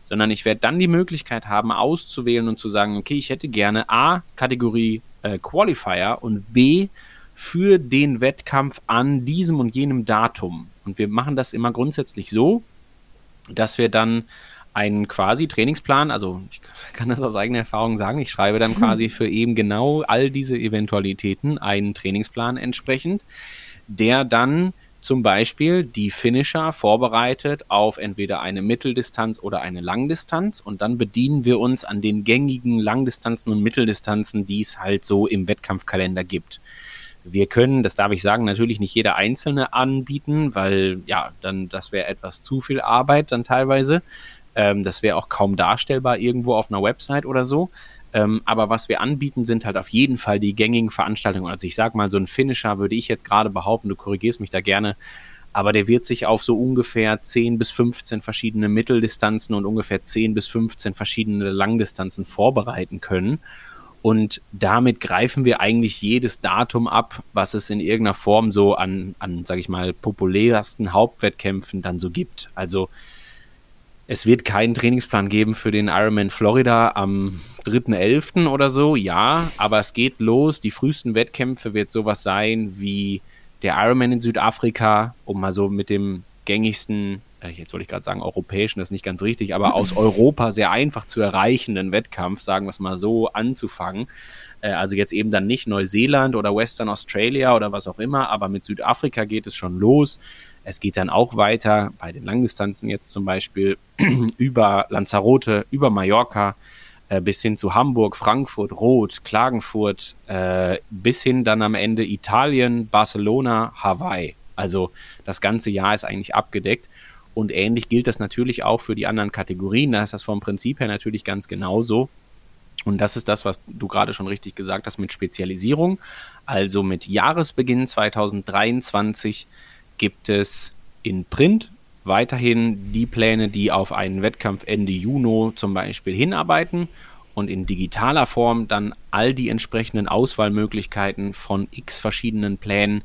sondern ich werde dann die Möglichkeit haben, auszuwählen und zu sagen, okay, ich hätte gerne A, Kategorie äh, Qualifier und B für den Wettkampf an diesem und jenem Datum. Und wir machen das immer grundsätzlich so, dass wir dann einen quasi Trainingsplan, also ich kann das aus eigener Erfahrung sagen, ich schreibe dann quasi für eben genau all diese Eventualitäten einen Trainingsplan entsprechend, der dann zum Beispiel die Finisher vorbereitet auf entweder eine Mitteldistanz oder eine Langdistanz und dann bedienen wir uns an den gängigen Langdistanzen und Mitteldistanzen, die es halt so im Wettkampfkalender gibt. Wir können, das darf ich sagen, natürlich nicht jeder einzelne anbieten, weil ja, dann das wäre etwas zu viel Arbeit dann teilweise. Ähm, das wäre auch kaum darstellbar irgendwo auf einer Website oder so. Ähm, aber was wir anbieten, sind halt auf jeden Fall die gängigen Veranstaltungen. Also ich sag mal, so ein Finisher würde ich jetzt gerade behaupten, du korrigierst mich da gerne, aber der wird sich auf so ungefähr 10 bis 15 verschiedene Mitteldistanzen und ungefähr 10 bis 15 verschiedene Langdistanzen vorbereiten können. Und damit greifen wir eigentlich jedes Datum ab, was es in irgendeiner Form so an, an sage ich mal, populärsten Hauptwettkämpfen dann so gibt. Also es wird keinen Trainingsplan geben für den Ironman Florida am 3.11. oder so, ja, aber es geht los. Die frühesten Wettkämpfe wird sowas sein wie der Ironman in Südafrika, um mal so mit dem gängigsten, äh, jetzt wollte ich gerade sagen europäischen, das ist nicht ganz richtig, aber aus Europa sehr einfach zu erreichenden Wettkampf, sagen wir es mal so, anzufangen. Äh, also jetzt eben dann nicht Neuseeland oder Western Australia oder was auch immer, aber mit Südafrika geht es schon los. Es geht dann auch weiter bei den Langdistanzen jetzt zum Beispiel über Lanzarote, über Mallorca äh, bis hin zu Hamburg, Frankfurt, Rot, Klagenfurt, äh, bis hin dann am Ende Italien, Barcelona, Hawaii. Also das ganze Jahr ist eigentlich abgedeckt. Und ähnlich gilt das natürlich auch für die anderen Kategorien. Da ist das vom Prinzip her natürlich ganz genauso. Und das ist das, was du gerade schon richtig gesagt hast mit Spezialisierung. Also mit Jahresbeginn 2023 gibt es in Print weiterhin die Pläne, die auf einen Wettkampf Ende Juni zum Beispiel hinarbeiten und in digitaler Form dann all die entsprechenden Auswahlmöglichkeiten von x verschiedenen Plänen,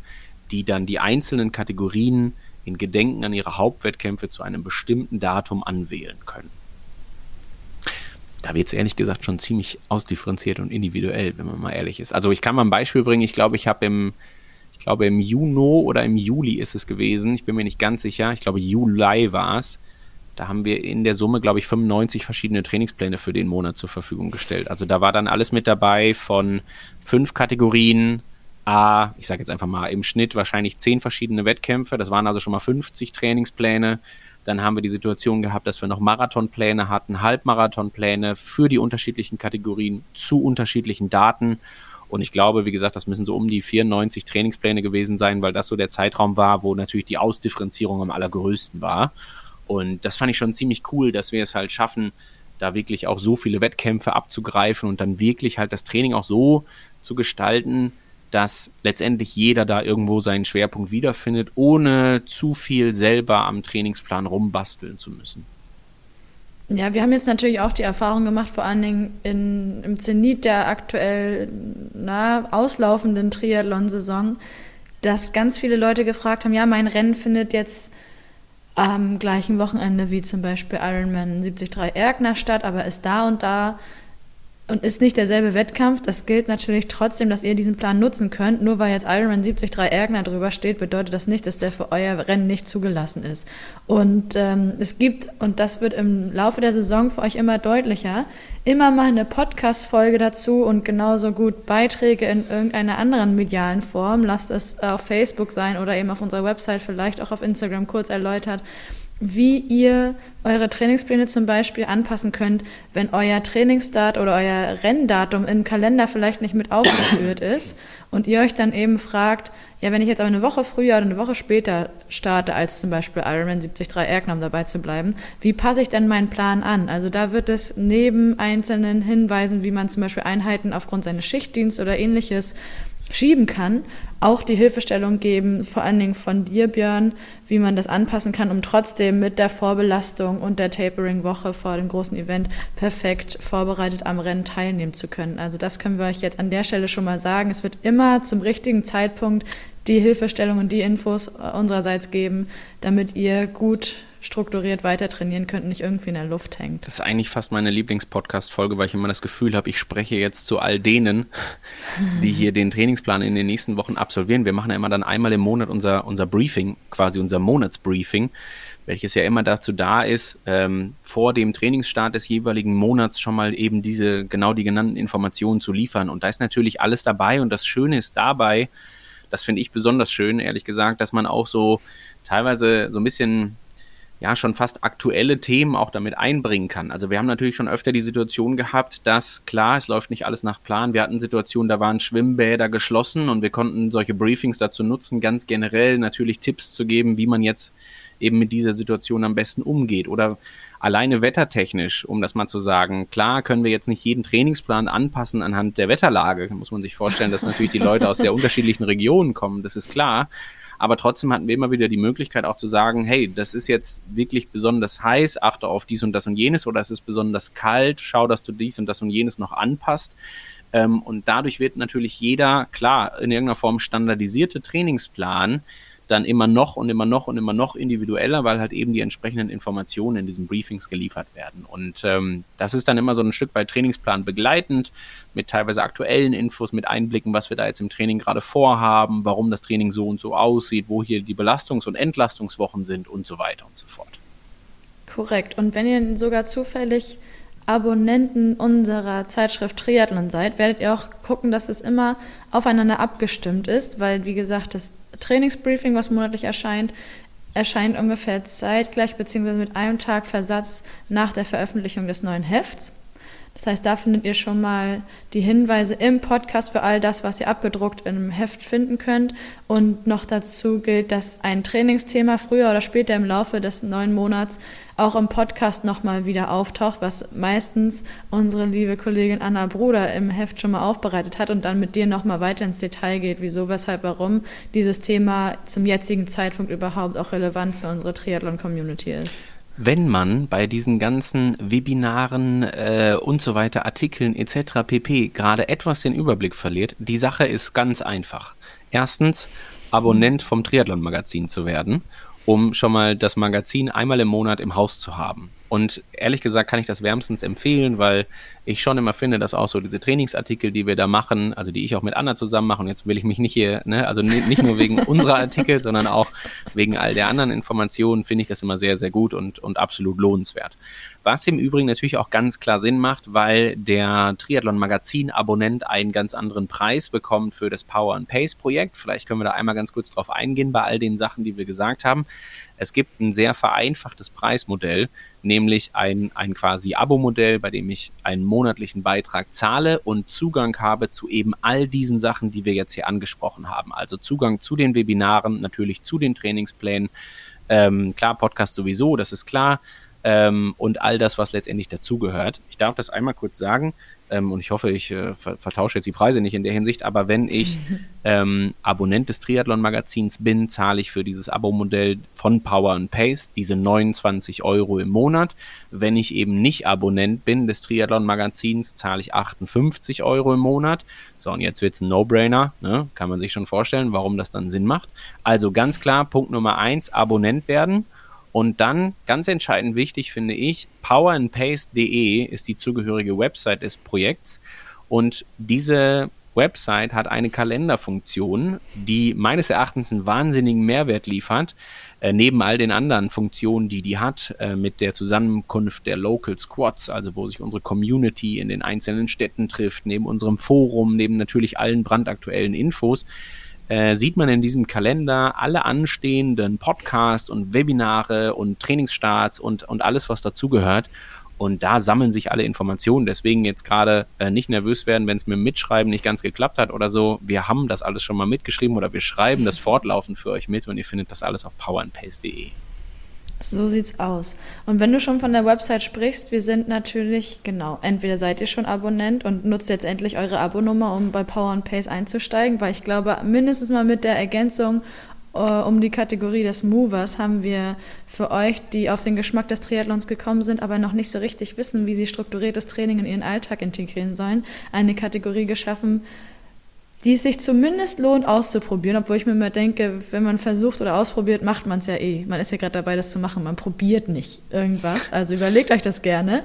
die dann die einzelnen Kategorien in Gedenken an ihre Hauptwettkämpfe zu einem bestimmten Datum anwählen können. Da wird es ehrlich gesagt schon ziemlich ausdifferenziert und individuell, wenn man mal ehrlich ist. Also ich kann mal ein Beispiel bringen. Ich glaube, ich habe im glaube im Juni oder im Juli ist es gewesen, ich bin mir nicht ganz sicher, ich glaube Juli war es, da haben wir in der Summe, glaube ich, 95 verschiedene Trainingspläne für den Monat zur Verfügung gestellt. Also da war dann alles mit dabei von fünf Kategorien, A, ich sage jetzt einfach mal im Schnitt wahrscheinlich zehn verschiedene Wettkämpfe, das waren also schon mal 50 Trainingspläne. Dann haben wir die Situation gehabt, dass wir noch Marathonpläne hatten, Halbmarathonpläne für die unterschiedlichen Kategorien zu unterschiedlichen Daten. Und ich glaube, wie gesagt, das müssen so um die 94 Trainingspläne gewesen sein, weil das so der Zeitraum war, wo natürlich die Ausdifferenzierung am allergrößten war. Und das fand ich schon ziemlich cool, dass wir es halt schaffen, da wirklich auch so viele Wettkämpfe abzugreifen und dann wirklich halt das Training auch so zu gestalten, dass letztendlich jeder da irgendwo seinen Schwerpunkt wiederfindet, ohne zu viel selber am Trainingsplan rumbasteln zu müssen. Ja, wir haben jetzt natürlich auch die Erfahrung gemacht, vor allen Dingen in, im Zenit der aktuell na, auslaufenden Triathlon-Saison, dass ganz viele Leute gefragt haben, ja, mein Rennen findet jetzt am gleichen Wochenende wie zum Beispiel Ironman 73 Erkner statt, aber ist da und da und ist nicht derselbe Wettkampf. Das gilt natürlich trotzdem, dass ihr diesen Plan nutzen könnt. Nur weil jetzt Ironman 73 Ergner drüber steht, bedeutet das nicht, dass der für euer Rennen nicht zugelassen ist. Und ähm, es gibt, und das wird im Laufe der Saison für euch immer deutlicher, immer mal eine Podcast-Folge dazu und genauso gut Beiträge in irgendeiner anderen medialen Form. Lasst es auf Facebook sein oder eben auf unserer Website, vielleicht auch auf Instagram kurz erläutert wie ihr eure Trainingspläne zum Beispiel anpassen könnt, wenn euer Trainingsstart oder euer Renndatum im Kalender vielleicht nicht mit aufgeführt ist und ihr euch dann eben fragt, ja, wenn ich jetzt aber eine Woche früher oder eine Woche später starte, als zum Beispiel Ironman 73 Erkner, um dabei zu bleiben, wie passe ich denn meinen Plan an? Also da wird es neben einzelnen Hinweisen, wie man zum Beispiel Einheiten aufgrund seines Schichtdienstes oder ähnliches schieben kann, auch die Hilfestellung geben, vor allen Dingen von dir, Björn, wie man das anpassen kann, um trotzdem mit der Vorbelastung und der Tapering-Woche vor dem großen Event perfekt vorbereitet am Rennen teilnehmen zu können. Also das können wir euch jetzt an der Stelle schon mal sagen. Es wird immer zum richtigen Zeitpunkt die Hilfestellung und die Infos unsererseits geben, damit ihr gut strukturiert weiter trainieren könnt nicht irgendwie in der Luft hängt. Das ist eigentlich fast meine Lieblingspodcast-Folge, weil ich immer das Gefühl habe, ich spreche jetzt zu all denen, die hier den Trainingsplan in den nächsten Wochen absolvieren. Wir machen ja immer dann einmal im Monat unser, unser Briefing, quasi unser Monatsbriefing, welches ja immer dazu da ist, ähm, vor dem Trainingsstart des jeweiligen Monats schon mal eben diese, genau die genannten Informationen zu liefern. Und da ist natürlich alles dabei und das Schöne ist dabei, das finde ich besonders schön, ehrlich gesagt, dass man auch so teilweise so ein bisschen ja schon fast aktuelle Themen auch damit einbringen kann. Also wir haben natürlich schon öfter die Situation gehabt, dass klar, es läuft nicht alles nach Plan. Wir hatten Situationen, da waren Schwimmbäder geschlossen und wir konnten solche Briefings dazu nutzen, ganz generell natürlich Tipps zu geben, wie man jetzt eben mit dieser Situation am besten umgeht. Oder alleine wettertechnisch, um das mal zu sagen, klar können wir jetzt nicht jeden Trainingsplan anpassen anhand der Wetterlage. Muss man sich vorstellen, dass natürlich die Leute aus sehr unterschiedlichen Regionen kommen, das ist klar. Aber trotzdem hatten wir immer wieder die Möglichkeit auch zu sagen, hey, das ist jetzt wirklich besonders heiß, achte auf dies und das und jenes oder es ist besonders kalt, schau, dass du dies und das und jenes noch anpasst. Ähm, und dadurch wird natürlich jeder, klar, in irgendeiner Form standardisierte Trainingsplan dann immer noch und immer noch und immer noch individueller, weil halt eben die entsprechenden Informationen in diesen Briefings geliefert werden. Und ähm, das ist dann immer so ein Stück weit Trainingsplan begleitend, mit teilweise aktuellen Infos, mit Einblicken, was wir da jetzt im Training gerade vorhaben, warum das Training so und so aussieht, wo hier die Belastungs- und Entlastungswochen sind und so weiter und so fort. Korrekt. Und wenn ihr sogar zufällig Abonnenten unserer Zeitschrift Triathlon seid, werdet ihr auch gucken, dass es immer aufeinander abgestimmt ist, weil, wie gesagt, das Trainingsbriefing, was monatlich erscheint, erscheint ungefähr zeitgleich bzw. mit einem Tag Versatz nach der Veröffentlichung des neuen Hefts. Das heißt, da findet ihr schon mal die Hinweise im Podcast für all das, was ihr abgedruckt im Heft finden könnt. Und noch dazu gilt, dass ein Trainingsthema früher oder später im Laufe des neuen Monats auch im Podcast nochmal wieder auftaucht, was meistens unsere liebe Kollegin Anna Bruder im Heft schon mal aufbereitet hat und dann mit dir nochmal weiter ins Detail geht, wieso, weshalb, warum dieses Thema zum jetzigen Zeitpunkt überhaupt auch relevant für unsere Triathlon-Community ist wenn man bei diesen ganzen Webinaren äh, und so weiter, Artikeln etc. pp. gerade etwas den Überblick verliert, die Sache ist ganz einfach. Erstens, Abonnent vom Triathlon-Magazin zu werden, um schon mal das Magazin einmal im Monat im Haus zu haben. Und ehrlich gesagt kann ich das wärmstens empfehlen, weil ich schon immer finde, dass auch so diese Trainingsartikel, die wir da machen, also die ich auch mit Anna zusammen mache, und jetzt will ich mich nicht hier, ne, also nicht nur wegen unserer Artikel, sondern auch wegen all der anderen Informationen, finde ich das immer sehr, sehr gut und, und absolut lohnenswert. Was im Übrigen natürlich auch ganz klar Sinn macht, weil der Triathlon-Magazin-Abonnent einen ganz anderen Preis bekommt für das Power and Pace Projekt. Vielleicht können wir da einmal ganz kurz drauf eingehen bei all den Sachen, die wir gesagt haben. Es gibt ein sehr vereinfachtes Preismodell, nämlich ein, ein quasi Abo-Modell, bei dem ich einen monatlichen Beitrag zahle und Zugang habe zu eben all diesen Sachen, die wir jetzt hier angesprochen haben. Also Zugang zu den Webinaren, natürlich zu den Trainingsplänen. Ähm, klar, Podcast sowieso, das ist klar ähm, und all das, was letztendlich dazugehört. Ich darf das einmal kurz sagen ähm, und ich hoffe, ich äh, vertausche jetzt die Preise nicht in der Hinsicht, aber wenn ich ähm, Abonnent des Triathlon-Magazins bin, zahle ich für dieses Abo-Modell von Power and Pace diese 29 Euro im Monat. Wenn ich eben nicht Abonnent bin des Triathlon-Magazins, zahle ich 58 Euro im Monat. So, und jetzt wird es ein No-Brainer, ne? kann man sich schon vorstellen, warum das dann Sinn macht. Also ganz klar, Punkt Nummer eins, Abonnent werden. Und dann, ganz entscheidend wichtig finde ich, powerandpace.de ist die zugehörige Website des Projekts. Und diese Website hat eine Kalenderfunktion, die meines Erachtens einen wahnsinnigen Mehrwert liefert, äh, neben all den anderen Funktionen, die die hat, äh, mit der Zusammenkunft der Local Squads, also wo sich unsere Community in den einzelnen Städten trifft, neben unserem Forum, neben natürlich allen brandaktuellen Infos äh, sieht man in diesem Kalender alle anstehenden Podcasts und Webinare und Trainingsstarts und, und alles, was dazugehört. Und da sammeln sich alle Informationen. Deswegen jetzt gerade äh, nicht nervös werden, wenn es mit dem Mitschreiben nicht ganz geklappt hat oder so. Wir haben das alles schon mal mitgeschrieben oder wir schreiben das fortlaufend für euch mit und ihr findet das alles auf powerandpace.de. So sieht's aus. Und wenn du schon von der Website sprichst, wir sind natürlich, genau, entweder seid ihr schon Abonnent und nutzt jetzt endlich eure Abonnummer, um bei Power and Pace einzusteigen, weil ich glaube, mindestens mal mit der Ergänzung äh, um die Kategorie des Movers haben wir für euch, die auf den Geschmack des Triathlons gekommen sind, aber noch nicht so richtig wissen, wie sie strukturiertes Training in ihren Alltag integrieren sollen, eine Kategorie geschaffen, die es sich zumindest lohnt auszuprobieren, obwohl ich mir immer denke, wenn man versucht oder ausprobiert, macht man es ja eh. Man ist ja gerade dabei, das zu machen. Man probiert nicht irgendwas. Also überlegt euch das gerne.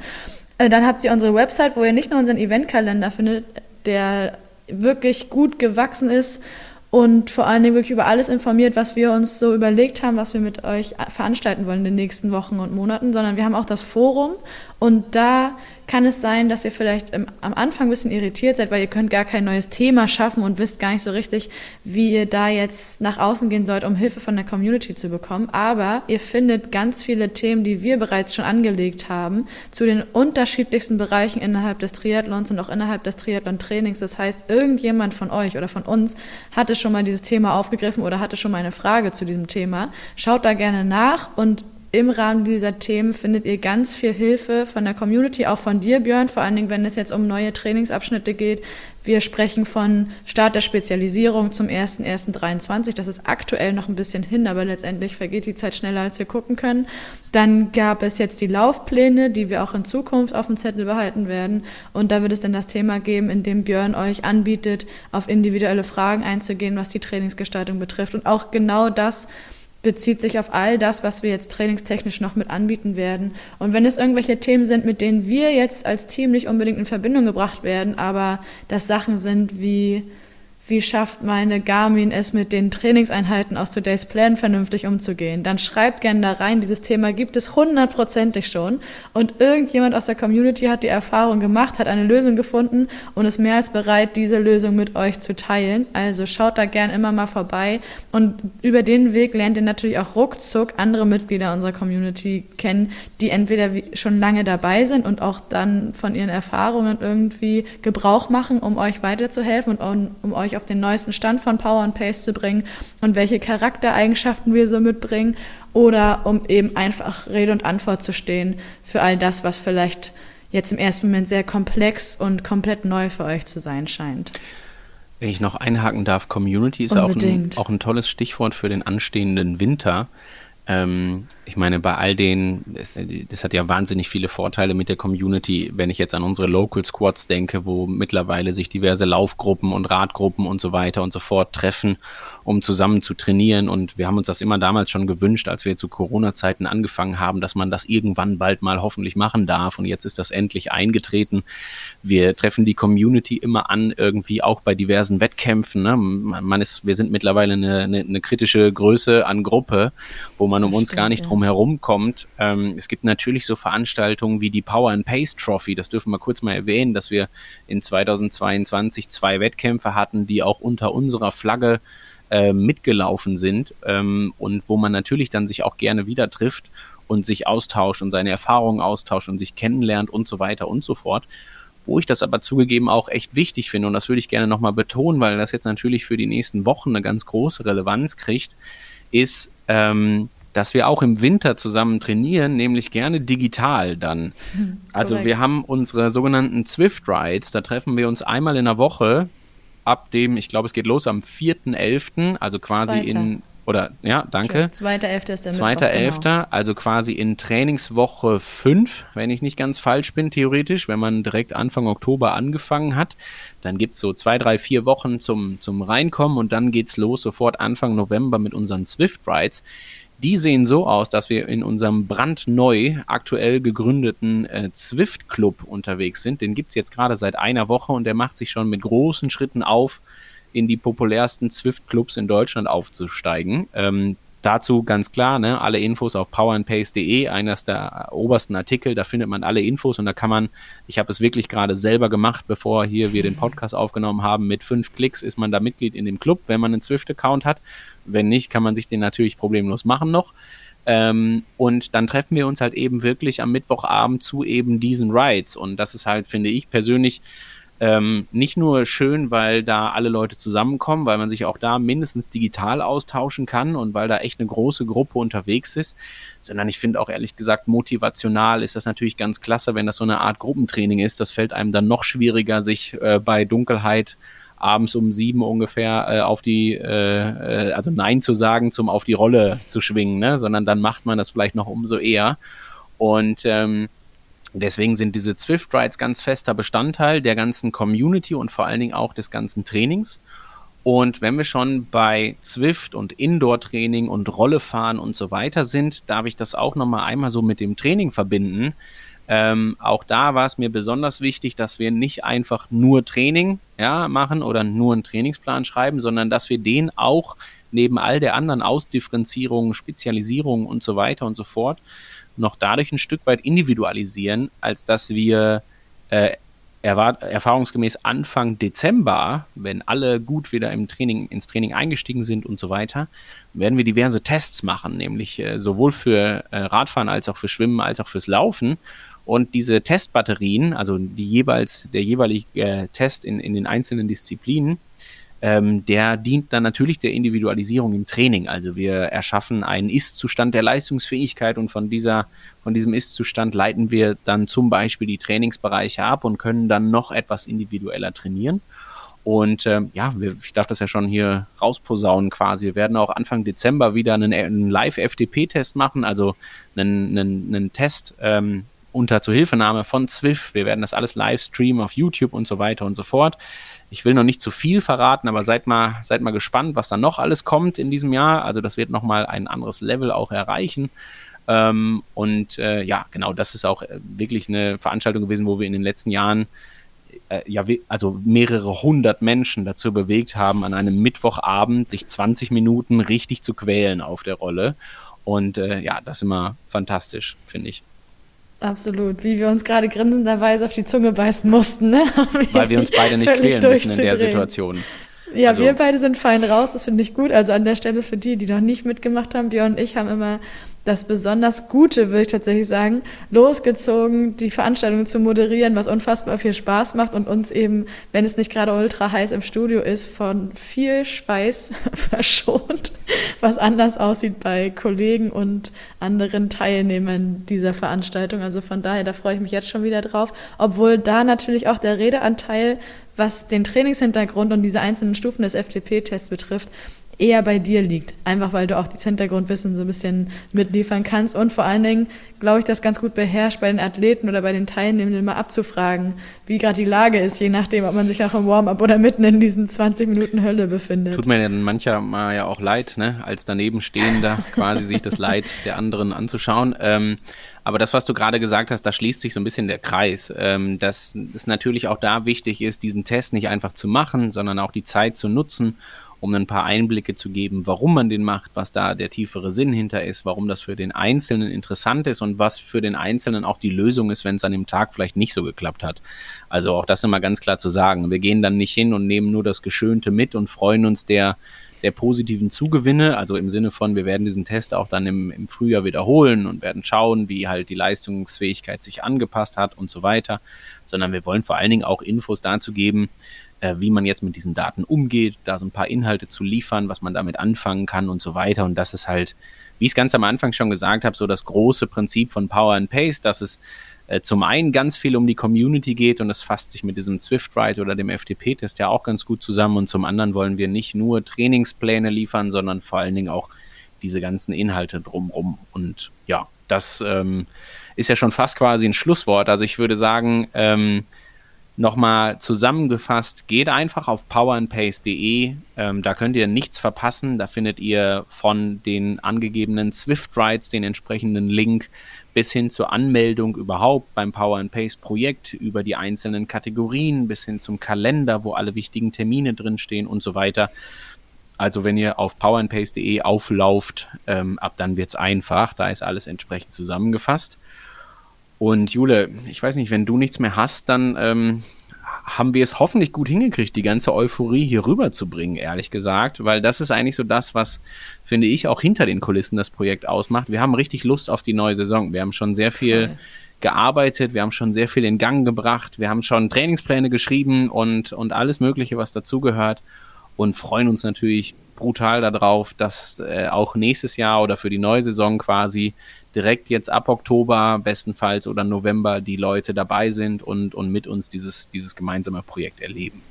Äh, dann habt ihr unsere Website, wo ihr nicht nur unseren Eventkalender findet, der wirklich gut gewachsen ist und vor allen Dingen wirklich über alles informiert, was wir uns so überlegt haben, was wir mit euch veranstalten wollen in den nächsten Wochen und Monaten, sondern wir haben auch das Forum und da kann es sein, dass ihr vielleicht im, am Anfang ein bisschen irritiert seid, weil ihr könnt gar kein neues Thema schaffen und wisst gar nicht so richtig, wie ihr da jetzt nach außen gehen sollt, um Hilfe von der Community zu bekommen. Aber ihr findet ganz viele Themen, die wir bereits schon angelegt haben, zu den unterschiedlichsten Bereichen innerhalb des Triathlons und auch innerhalb des Triathlon-Trainings. Das heißt, irgendjemand von euch oder von uns hatte schon mal dieses Thema aufgegriffen oder hatte schon mal eine Frage zu diesem Thema. Schaut da gerne nach und im Rahmen dieser Themen findet ihr ganz viel Hilfe von der Community, auch von dir, Björn, vor allen Dingen, wenn es jetzt um neue Trainingsabschnitte geht. Wir sprechen von Start der Spezialisierung zum 01.01.23. Das ist aktuell noch ein bisschen hin, aber letztendlich vergeht die Zeit schneller, als wir gucken können. Dann gab es jetzt die Laufpläne, die wir auch in Zukunft auf dem Zettel behalten werden. Und da wird es dann das Thema geben, in dem Björn euch anbietet, auf individuelle Fragen einzugehen, was die Trainingsgestaltung betrifft. Und auch genau das, bezieht sich auf all das, was wir jetzt trainingstechnisch noch mit anbieten werden. Und wenn es irgendwelche Themen sind, mit denen wir jetzt als Team nicht unbedingt in Verbindung gebracht werden, aber das Sachen sind wie wie schafft meine Garmin es mit den Trainingseinheiten aus Today's Plan vernünftig umzugehen, dann schreibt gerne da rein, dieses Thema gibt es hundertprozentig schon. Und irgendjemand aus der Community hat die Erfahrung gemacht, hat eine Lösung gefunden und ist mehr als bereit, diese Lösung mit euch zu teilen. Also schaut da gerne immer mal vorbei. Und über den Weg lernt ihr natürlich auch ruckzuck andere Mitglieder unserer Community kennen, die entweder schon lange dabei sind und auch dann von ihren Erfahrungen irgendwie Gebrauch machen, um euch weiterzuhelfen und um, um euch auf den neuesten Stand von Power and Pace zu bringen und welche Charaktereigenschaften wir so mitbringen oder um eben einfach Rede und Antwort zu stehen für all das, was vielleicht jetzt im ersten Moment sehr komplex und komplett neu für euch zu sein scheint. Wenn ich noch einhaken darf, Community ist auch ein, auch ein tolles Stichwort für den anstehenden Winter. Ähm, ich meine, bei all den, das, das, hat ja wahnsinnig viele Vorteile mit der Community, wenn ich jetzt an unsere Local Squads denke, wo mittlerweile sich diverse Laufgruppen und Radgruppen und so weiter und so fort treffen, um zusammen zu trainieren. Und wir haben uns das immer damals schon gewünscht, als wir zu Corona-Zeiten angefangen haben, dass man das irgendwann bald mal hoffentlich machen darf. Und jetzt ist das endlich eingetreten. Wir treffen die Community immer an, irgendwie auch bei diversen Wettkämpfen. Ne? Man ist, wir sind mittlerweile eine, eine, eine kritische Größe an Gruppe, wo man um das uns gar nicht drum herum kommt. Ähm, es gibt natürlich so Veranstaltungen wie die Power and Pace Trophy. Das dürfen wir kurz mal erwähnen, dass wir in 2022 zwei Wettkämpfe hatten, die auch unter unserer Flagge äh, mitgelaufen sind ähm, und wo man natürlich dann sich auch gerne wieder trifft und sich austauscht und seine Erfahrungen austauscht und sich kennenlernt und so weiter und so fort. Wo ich das aber zugegeben auch echt wichtig finde, und das würde ich gerne nochmal betonen, weil das jetzt natürlich für die nächsten Wochen eine ganz große Relevanz kriegt, ist, ähm, dass wir auch im Winter zusammen trainieren, nämlich gerne digital dann. Also wir haben unsere sogenannten Zwift Rides, da treffen wir uns einmal in der Woche ab dem, ich glaube, es geht los am 4.11., also quasi Zweiter. in oder ja, danke. Zweiter Elfter ist der Zweiter Mittwoch, Elfter, genau. also quasi in Trainingswoche 5, wenn ich nicht ganz falsch bin, theoretisch, wenn man direkt Anfang Oktober angefangen hat. Dann gibt es so zwei, drei, vier Wochen zum, zum Reinkommen und dann geht's los, sofort Anfang November mit unseren Swift Rides. Die sehen so aus, dass wir in unserem brandneu aktuell gegründeten äh, Zwift Club unterwegs sind. Den gibt's jetzt gerade seit einer Woche und der macht sich schon mit großen Schritten auf in die populärsten Zwift-Clubs in Deutschland aufzusteigen. Ähm, dazu ganz klar, ne, alle Infos auf powerandpace.de, eines der obersten Artikel, da findet man alle Infos und da kann man, ich habe es wirklich gerade selber gemacht, bevor hier wir den Podcast aufgenommen haben, mit fünf Klicks ist man da Mitglied in dem Club, wenn man einen Zwift-Account hat. Wenn nicht, kann man sich den natürlich problemlos machen noch. Ähm, und dann treffen wir uns halt eben wirklich am Mittwochabend zu eben diesen Rides. Und das ist halt, finde ich persönlich, ähm, nicht nur schön, weil da alle Leute zusammenkommen, weil man sich auch da mindestens digital austauschen kann und weil da echt eine große Gruppe unterwegs ist, sondern ich finde auch ehrlich gesagt motivational ist das natürlich ganz klasse, wenn das so eine Art Gruppentraining ist. Das fällt einem dann noch schwieriger, sich äh, bei Dunkelheit abends um sieben ungefähr äh, auf die, äh, äh, also Nein zu sagen, zum auf die Rolle zu schwingen, ne? sondern dann macht man das vielleicht noch umso eher. Und ähm, Deswegen sind diese Zwift Rides ganz fester Bestandteil der ganzen Community und vor allen Dingen auch des ganzen Trainings. Und wenn wir schon bei Zwift und Indoor-Training und Rollefahren und so weiter sind, darf ich das auch nochmal einmal so mit dem Training verbinden. Ähm, auch da war es mir besonders wichtig, dass wir nicht einfach nur Training ja, machen oder nur einen Trainingsplan schreiben, sondern dass wir den auch neben all der anderen Ausdifferenzierungen, Spezialisierungen und so weiter und so fort noch dadurch ein Stück weit individualisieren, als dass wir äh, erfahrungsgemäß Anfang Dezember, wenn alle gut wieder im Training, ins Training eingestiegen sind und so weiter, werden wir diverse Tests machen, nämlich äh, sowohl für äh, Radfahren als auch für Schwimmen als auch fürs Laufen. Und diese Testbatterien, also die jeweils, der jeweilige äh, Test in, in den einzelnen Disziplinen, ähm, der dient dann natürlich der Individualisierung im Training. Also wir erschaffen einen Ist-Zustand der Leistungsfähigkeit und von dieser, von diesem Ist-Zustand leiten wir dann zum Beispiel die Trainingsbereiche ab und können dann noch etwas individueller trainieren. Und ähm, ja, wir, ich darf das ja schon hier rausposaunen quasi. Wir werden auch Anfang Dezember wieder einen, einen Live-FTP-Test machen, also einen, einen, einen Test ähm, unter Zuhilfenahme von Zwift. Wir werden das alles live streamen auf YouTube und so weiter und so fort. Ich will noch nicht zu viel verraten, aber seid mal, seid mal gespannt, was da noch alles kommt in diesem Jahr. Also das wird nochmal ein anderes Level auch erreichen. Ähm, und äh, ja, genau, das ist auch äh, wirklich eine Veranstaltung gewesen, wo wir in den letzten Jahren äh, ja, also mehrere hundert Menschen dazu bewegt haben, an einem Mittwochabend sich 20 Minuten richtig zu quälen auf der Rolle. Und äh, ja, das ist immer fantastisch, finde ich. Absolut, wie wir uns gerade grinsenderweise auf die Zunge beißen mussten. Ne? Weil wir uns beide nicht quälen müssen in der Situation. Ja, also. wir beide sind fein raus, das finde ich gut. Also an der Stelle für die, die noch nicht mitgemacht haben, Björn und ich haben immer das besonders Gute, würde ich tatsächlich sagen, losgezogen, die Veranstaltung zu moderieren, was unfassbar viel Spaß macht und uns eben, wenn es nicht gerade ultra heiß im Studio ist, von viel Schweiß verschont, was anders aussieht bei Kollegen und anderen Teilnehmern dieser Veranstaltung. Also von daher, da freue ich mich jetzt schon wieder drauf, obwohl da natürlich auch der Redeanteil was den Trainingshintergrund und diese einzelnen Stufen des FTP-Tests betrifft, eher bei dir liegt. Einfach weil du auch das Hintergrundwissen so ein bisschen mitliefern kannst und vor allen Dingen, glaube ich, das ganz gut beherrscht, bei den Athleten oder bei den Teilnehmenden mal abzufragen, wie gerade die Lage ist, je nachdem, ob man sich auch im Warm-up oder mitten in diesen 20 Minuten Hölle befindet. Tut mir dann manchmal ja auch leid, ne, als danebenstehender quasi sich das Leid der anderen anzuschauen. Ähm, aber das, was du gerade gesagt hast, da schließt sich so ein bisschen der Kreis, ähm, dass es natürlich auch da wichtig ist, diesen Test nicht einfach zu machen, sondern auch die Zeit zu nutzen um ein paar Einblicke zu geben, warum man den macht, was da der tiefere Sinn hinter ist, warum das für den Einzelnen interessant ist und was für den Einzelnen auch die Lösung ist, wenn es an dem Tag vielleicht nicht so geklappt hat. Also auch das immer ganz klar zu sagen. Wir gehen dann nicht hin und nehmen nur das Geschönte mit und freuen uns der der positiven Zugewinne, also im Sinne von, wir werden diesen Test auch dann im, im Frühjahr wiederholen und werden schauen, wie halt die Leistungsfähigkeit sich angepasst hat und so weiter, sondern wir wollen vor allen Dingen auch Infos dazu geben, äh, wie man jetzt mit diesen Daten umgeht, da so ein paar Inhalte zu liefern, was man damit anfangen kann und so weiter. Und das ist halt, wie ich es ganz am Anfang schon gesagt habe, so das große Prinzip von Power and Pace, dass es äh, zum einen ganz viel um die Community geht und es fasst sich mit diesem Swift-Ride oder dem FTP-Test ja auch ganz gut zusammen. Und zum anderen wollen wir nicht nur Trainingspläne liefern, sondern vor allen Dingen auch diese ganzen Inhalte drumrum. Und ja, das ähm, ist ja schon fast quasi ein Schlusswort. Also ich würde sagen, ähm, Nochmal zusammengefasst, geht einfach auf powerandpace.de. Ähm, da könnt ihr nichts verpassen. Da findet ihr von den angegebenen Swift Rides den entsprechenden Link bis hin zur Anmeldung überhaupt beim Power and Pace Projekt über die einzelnen Kategorien bis hin zum Kalender, wo alle wichtigen Termine drinstehen und so weiter. Also wenn ihr auf powerandpace.de auflauft, ähm, ab dann wird es einfach. Da ist alles entsprechend zusammengefasst. Und Jule, ich weiß nicht, wenn du nichts mehr hast, dann ähm, haben wir es hoffentlich gut hingekriegt, die ganze Euphorie hier rüber zu bringen, ehrlich gesagt, weil das ist eigentlich so das, was, finde ich, auch hinter den Kulissen das Projekt ausmacht. Wir haben richtig Lust auf die neue Saison. Wir haben schon sehr viel Voll. gearbeitet, wir haben schon sehr viel in Gang gebracht, wir haben schon Trainingspläne geschrieben und, und alles Mögliche, was dazugehört und freuen uns natürlich brutal darauf, dass äh, auch nächstes Jahr oder für die neue Saison quasi direkt jetzt ab Oktober bestenfalls oder November die Leute dabei sind und, und mit uns dieses, dieses gemeinsame Projekt erleben.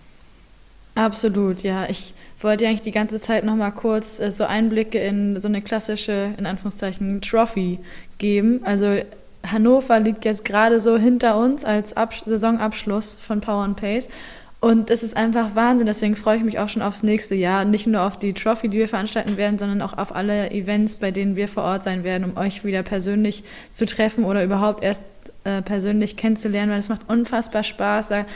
Absolut, ja. Ich wollte eigentlich die ganze Zeit noch mal kurz äh, so Einblicke in so eine klassische, in Anführungszeichen, Trophy geben. Also Hannover liegt jetzt gerade so hinter uns als Ab Saisonabschluss von Power and Pace. Und es ist einfach Wahnsinn, deswegen freue ich mich auch schon aufs nächste Jahr. Nicht nur auf die Trophy, die wir veranstalten werden, sondern auch auf alle Events, bei denen wir vor Ort sein werden, um euch wieder persönlich zu treffen oder überhaupt erst äh, persönlich kennenzulernen, weil es macht unfassbar Spaß. Da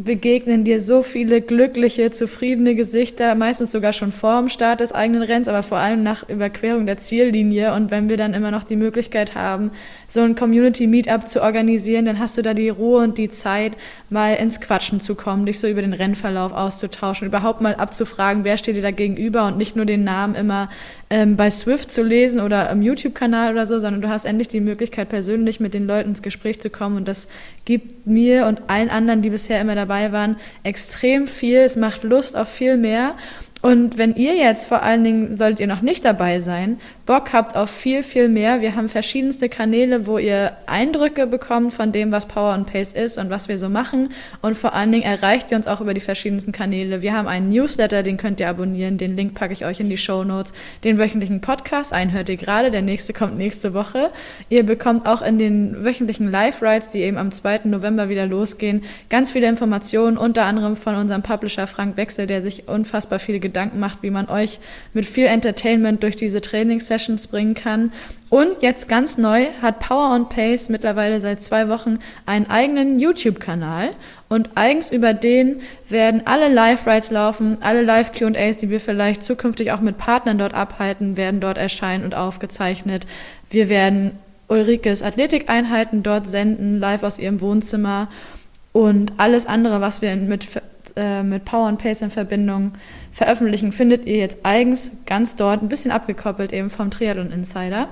begegnen dir so viele glückliche, zufriedene Gesichter, meistens sogar schon vor dem Start des eigenen Rennens, aber vor allem nach Überquerung der Ziellinie. Und wenn wir dann immer noch die Möglichkeit haben, so ein Community-Meetup zu organisieren, dann hast du da die Ruhe und die Zeit, mal ins Quatschen zu kommen, dich so über den Rennverlauf auszutauschen, überhaupt mal abzufragen, wer steht dir da gegenüber und nicht nur den Namen immer ähm, bei Swift zu lesen oder im YouTube-Kanal oder so, sondern du hast endlich die Möglichkeit, persönlich mit den Leuten ins Gespräch zu kommen. Und das gibt mir und allen anderen, die bisher immer dabei waren, extrem viel. Es macht Lust auf viel mehr. Und wenn ihr jetzt vor allen Dingen, solltet ihr noch nicht dabei sein, Bock habt auf viel, viel mehr, wir haben verschiedenste Kanäle, wo ihr Eindrücke bekommt von dem, was Power and Pace ist und was wir so machen. Und vor allen Dingen erreicht ihr uns auch über die verschiedensten Kanäle. Wir haben einen Newsletter, den könnt ihr abonnieren, den Link packe ich euch in die Show Notes. Den wöchentlichen Podcast, einen hört ihr gerade, der nächste kommt nächste Woche. Ihr bekommt auch in den wöchentlichen Live-Rides, die eben am 2. November wieder losgehen, ganz viele Informationen, unter anderem von unserem Publisher Frank Wechsel, der sich unfassbar viele Gedanken macht, wie man euch mit viel Entertainment durch diese Trainingssessions bringen kann. Und jetzt ganz neu hat Power on Pace mittlerweile seit zwei Wochen einen eigenen YouTube-Kanal. Und eigens über den werden alle Live-Rides laufen, alle Live-QAs, die wir vielleicht zukünftig auch mit Partnern dort abhalten, werden dort erscheinen und aufgezeichnet. Wir werden Ulrikes Athletikeinheiten dort senden, live aus ihrem Wohnzimmer. Und alles andere, was wir mit, äh, mit Power and Pace in Verbindung veröffentlichen, findet ihr jetzt eigens ganz dort, ein bisschen abgekoppelt eben vom Triathlon Insider.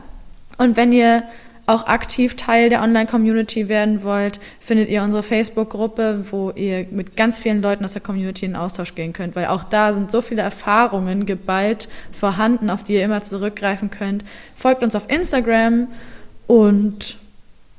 Und wenn ihr auch aktiv Teil der Online-Community werden wollt, findet ihr unsere Facebook-Gruppe, wo ihr mit ganz vielen Leuten aus der Community in Austausch gehen könnt, weil auch da sind so viele Erfahrungen geballt vorhanden, auf die ihr immer zurückgreifen könnt. Folgt uns auf Instagram und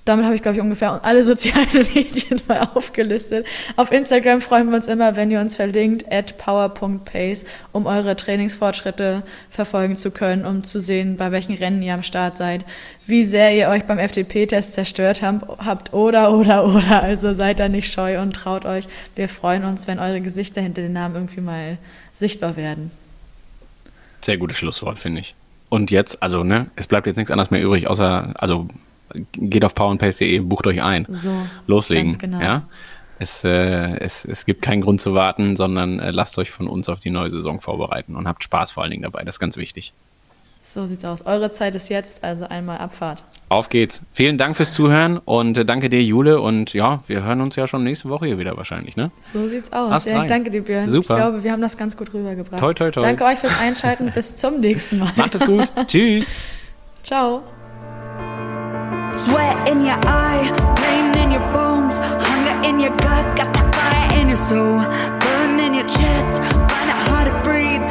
damit habe ich, glaube ich, ungefähr alle sozialen Medien mal aufgelistet. Auf Instagram freuen wir uns immer, wenn ihr uns verlinkt, at power.pace, um eure Trainingsfortschritte verfolgen zu können, um zu sehen, bei welchen Rennen ihr am Start seid, wie sehr ihr euch beim FDP-Test zerstört habt oder, oder, oder. Also seid da nicht scheu und traut euch. Wir freuen uns, wenn eure Gesichter hinter den Namen irgendwie mal sichtbar werden. Sehr gutes Schlusswort, finde ich. Und jetzt, also, ne, es bleibt jetzt nichts anderes mehr übrig, außer, also geht auf powerandpace.de, bucht euch ein. So, Loslegen. Genau. Ja? Es, äh, es, es gibt keinen Grund zu warten, sondern äh, lasst euch von uns auf die neue Saison vorbereiten und habt Spaß vor allen Dingen dabei. Das ist ganz wichtig. So sieht's aus. Eure Zeit ist jetzt, also einmal Abfahrt. Auf geht's. Vielen Dank fürs Zuhören und äh, danke dir, Jule. Und ja, wir hören uns ja schon nächste Woche hier wieder wahrscheinlich, ne? So sieht's aus. ja, ich danke dir, Björn. Super. Ich glaube, wir haben das ganz gut rübergebracht. Toi, toi, toi. Danke euch fürs Einschalten. Bis zum nächsten Mal. Macht es gut. Tschüss. Ciao. Sweat in your eye, pain in your bones, hunger in your gut, got that fire in your soul, burn in your chest, find it hard to breathe.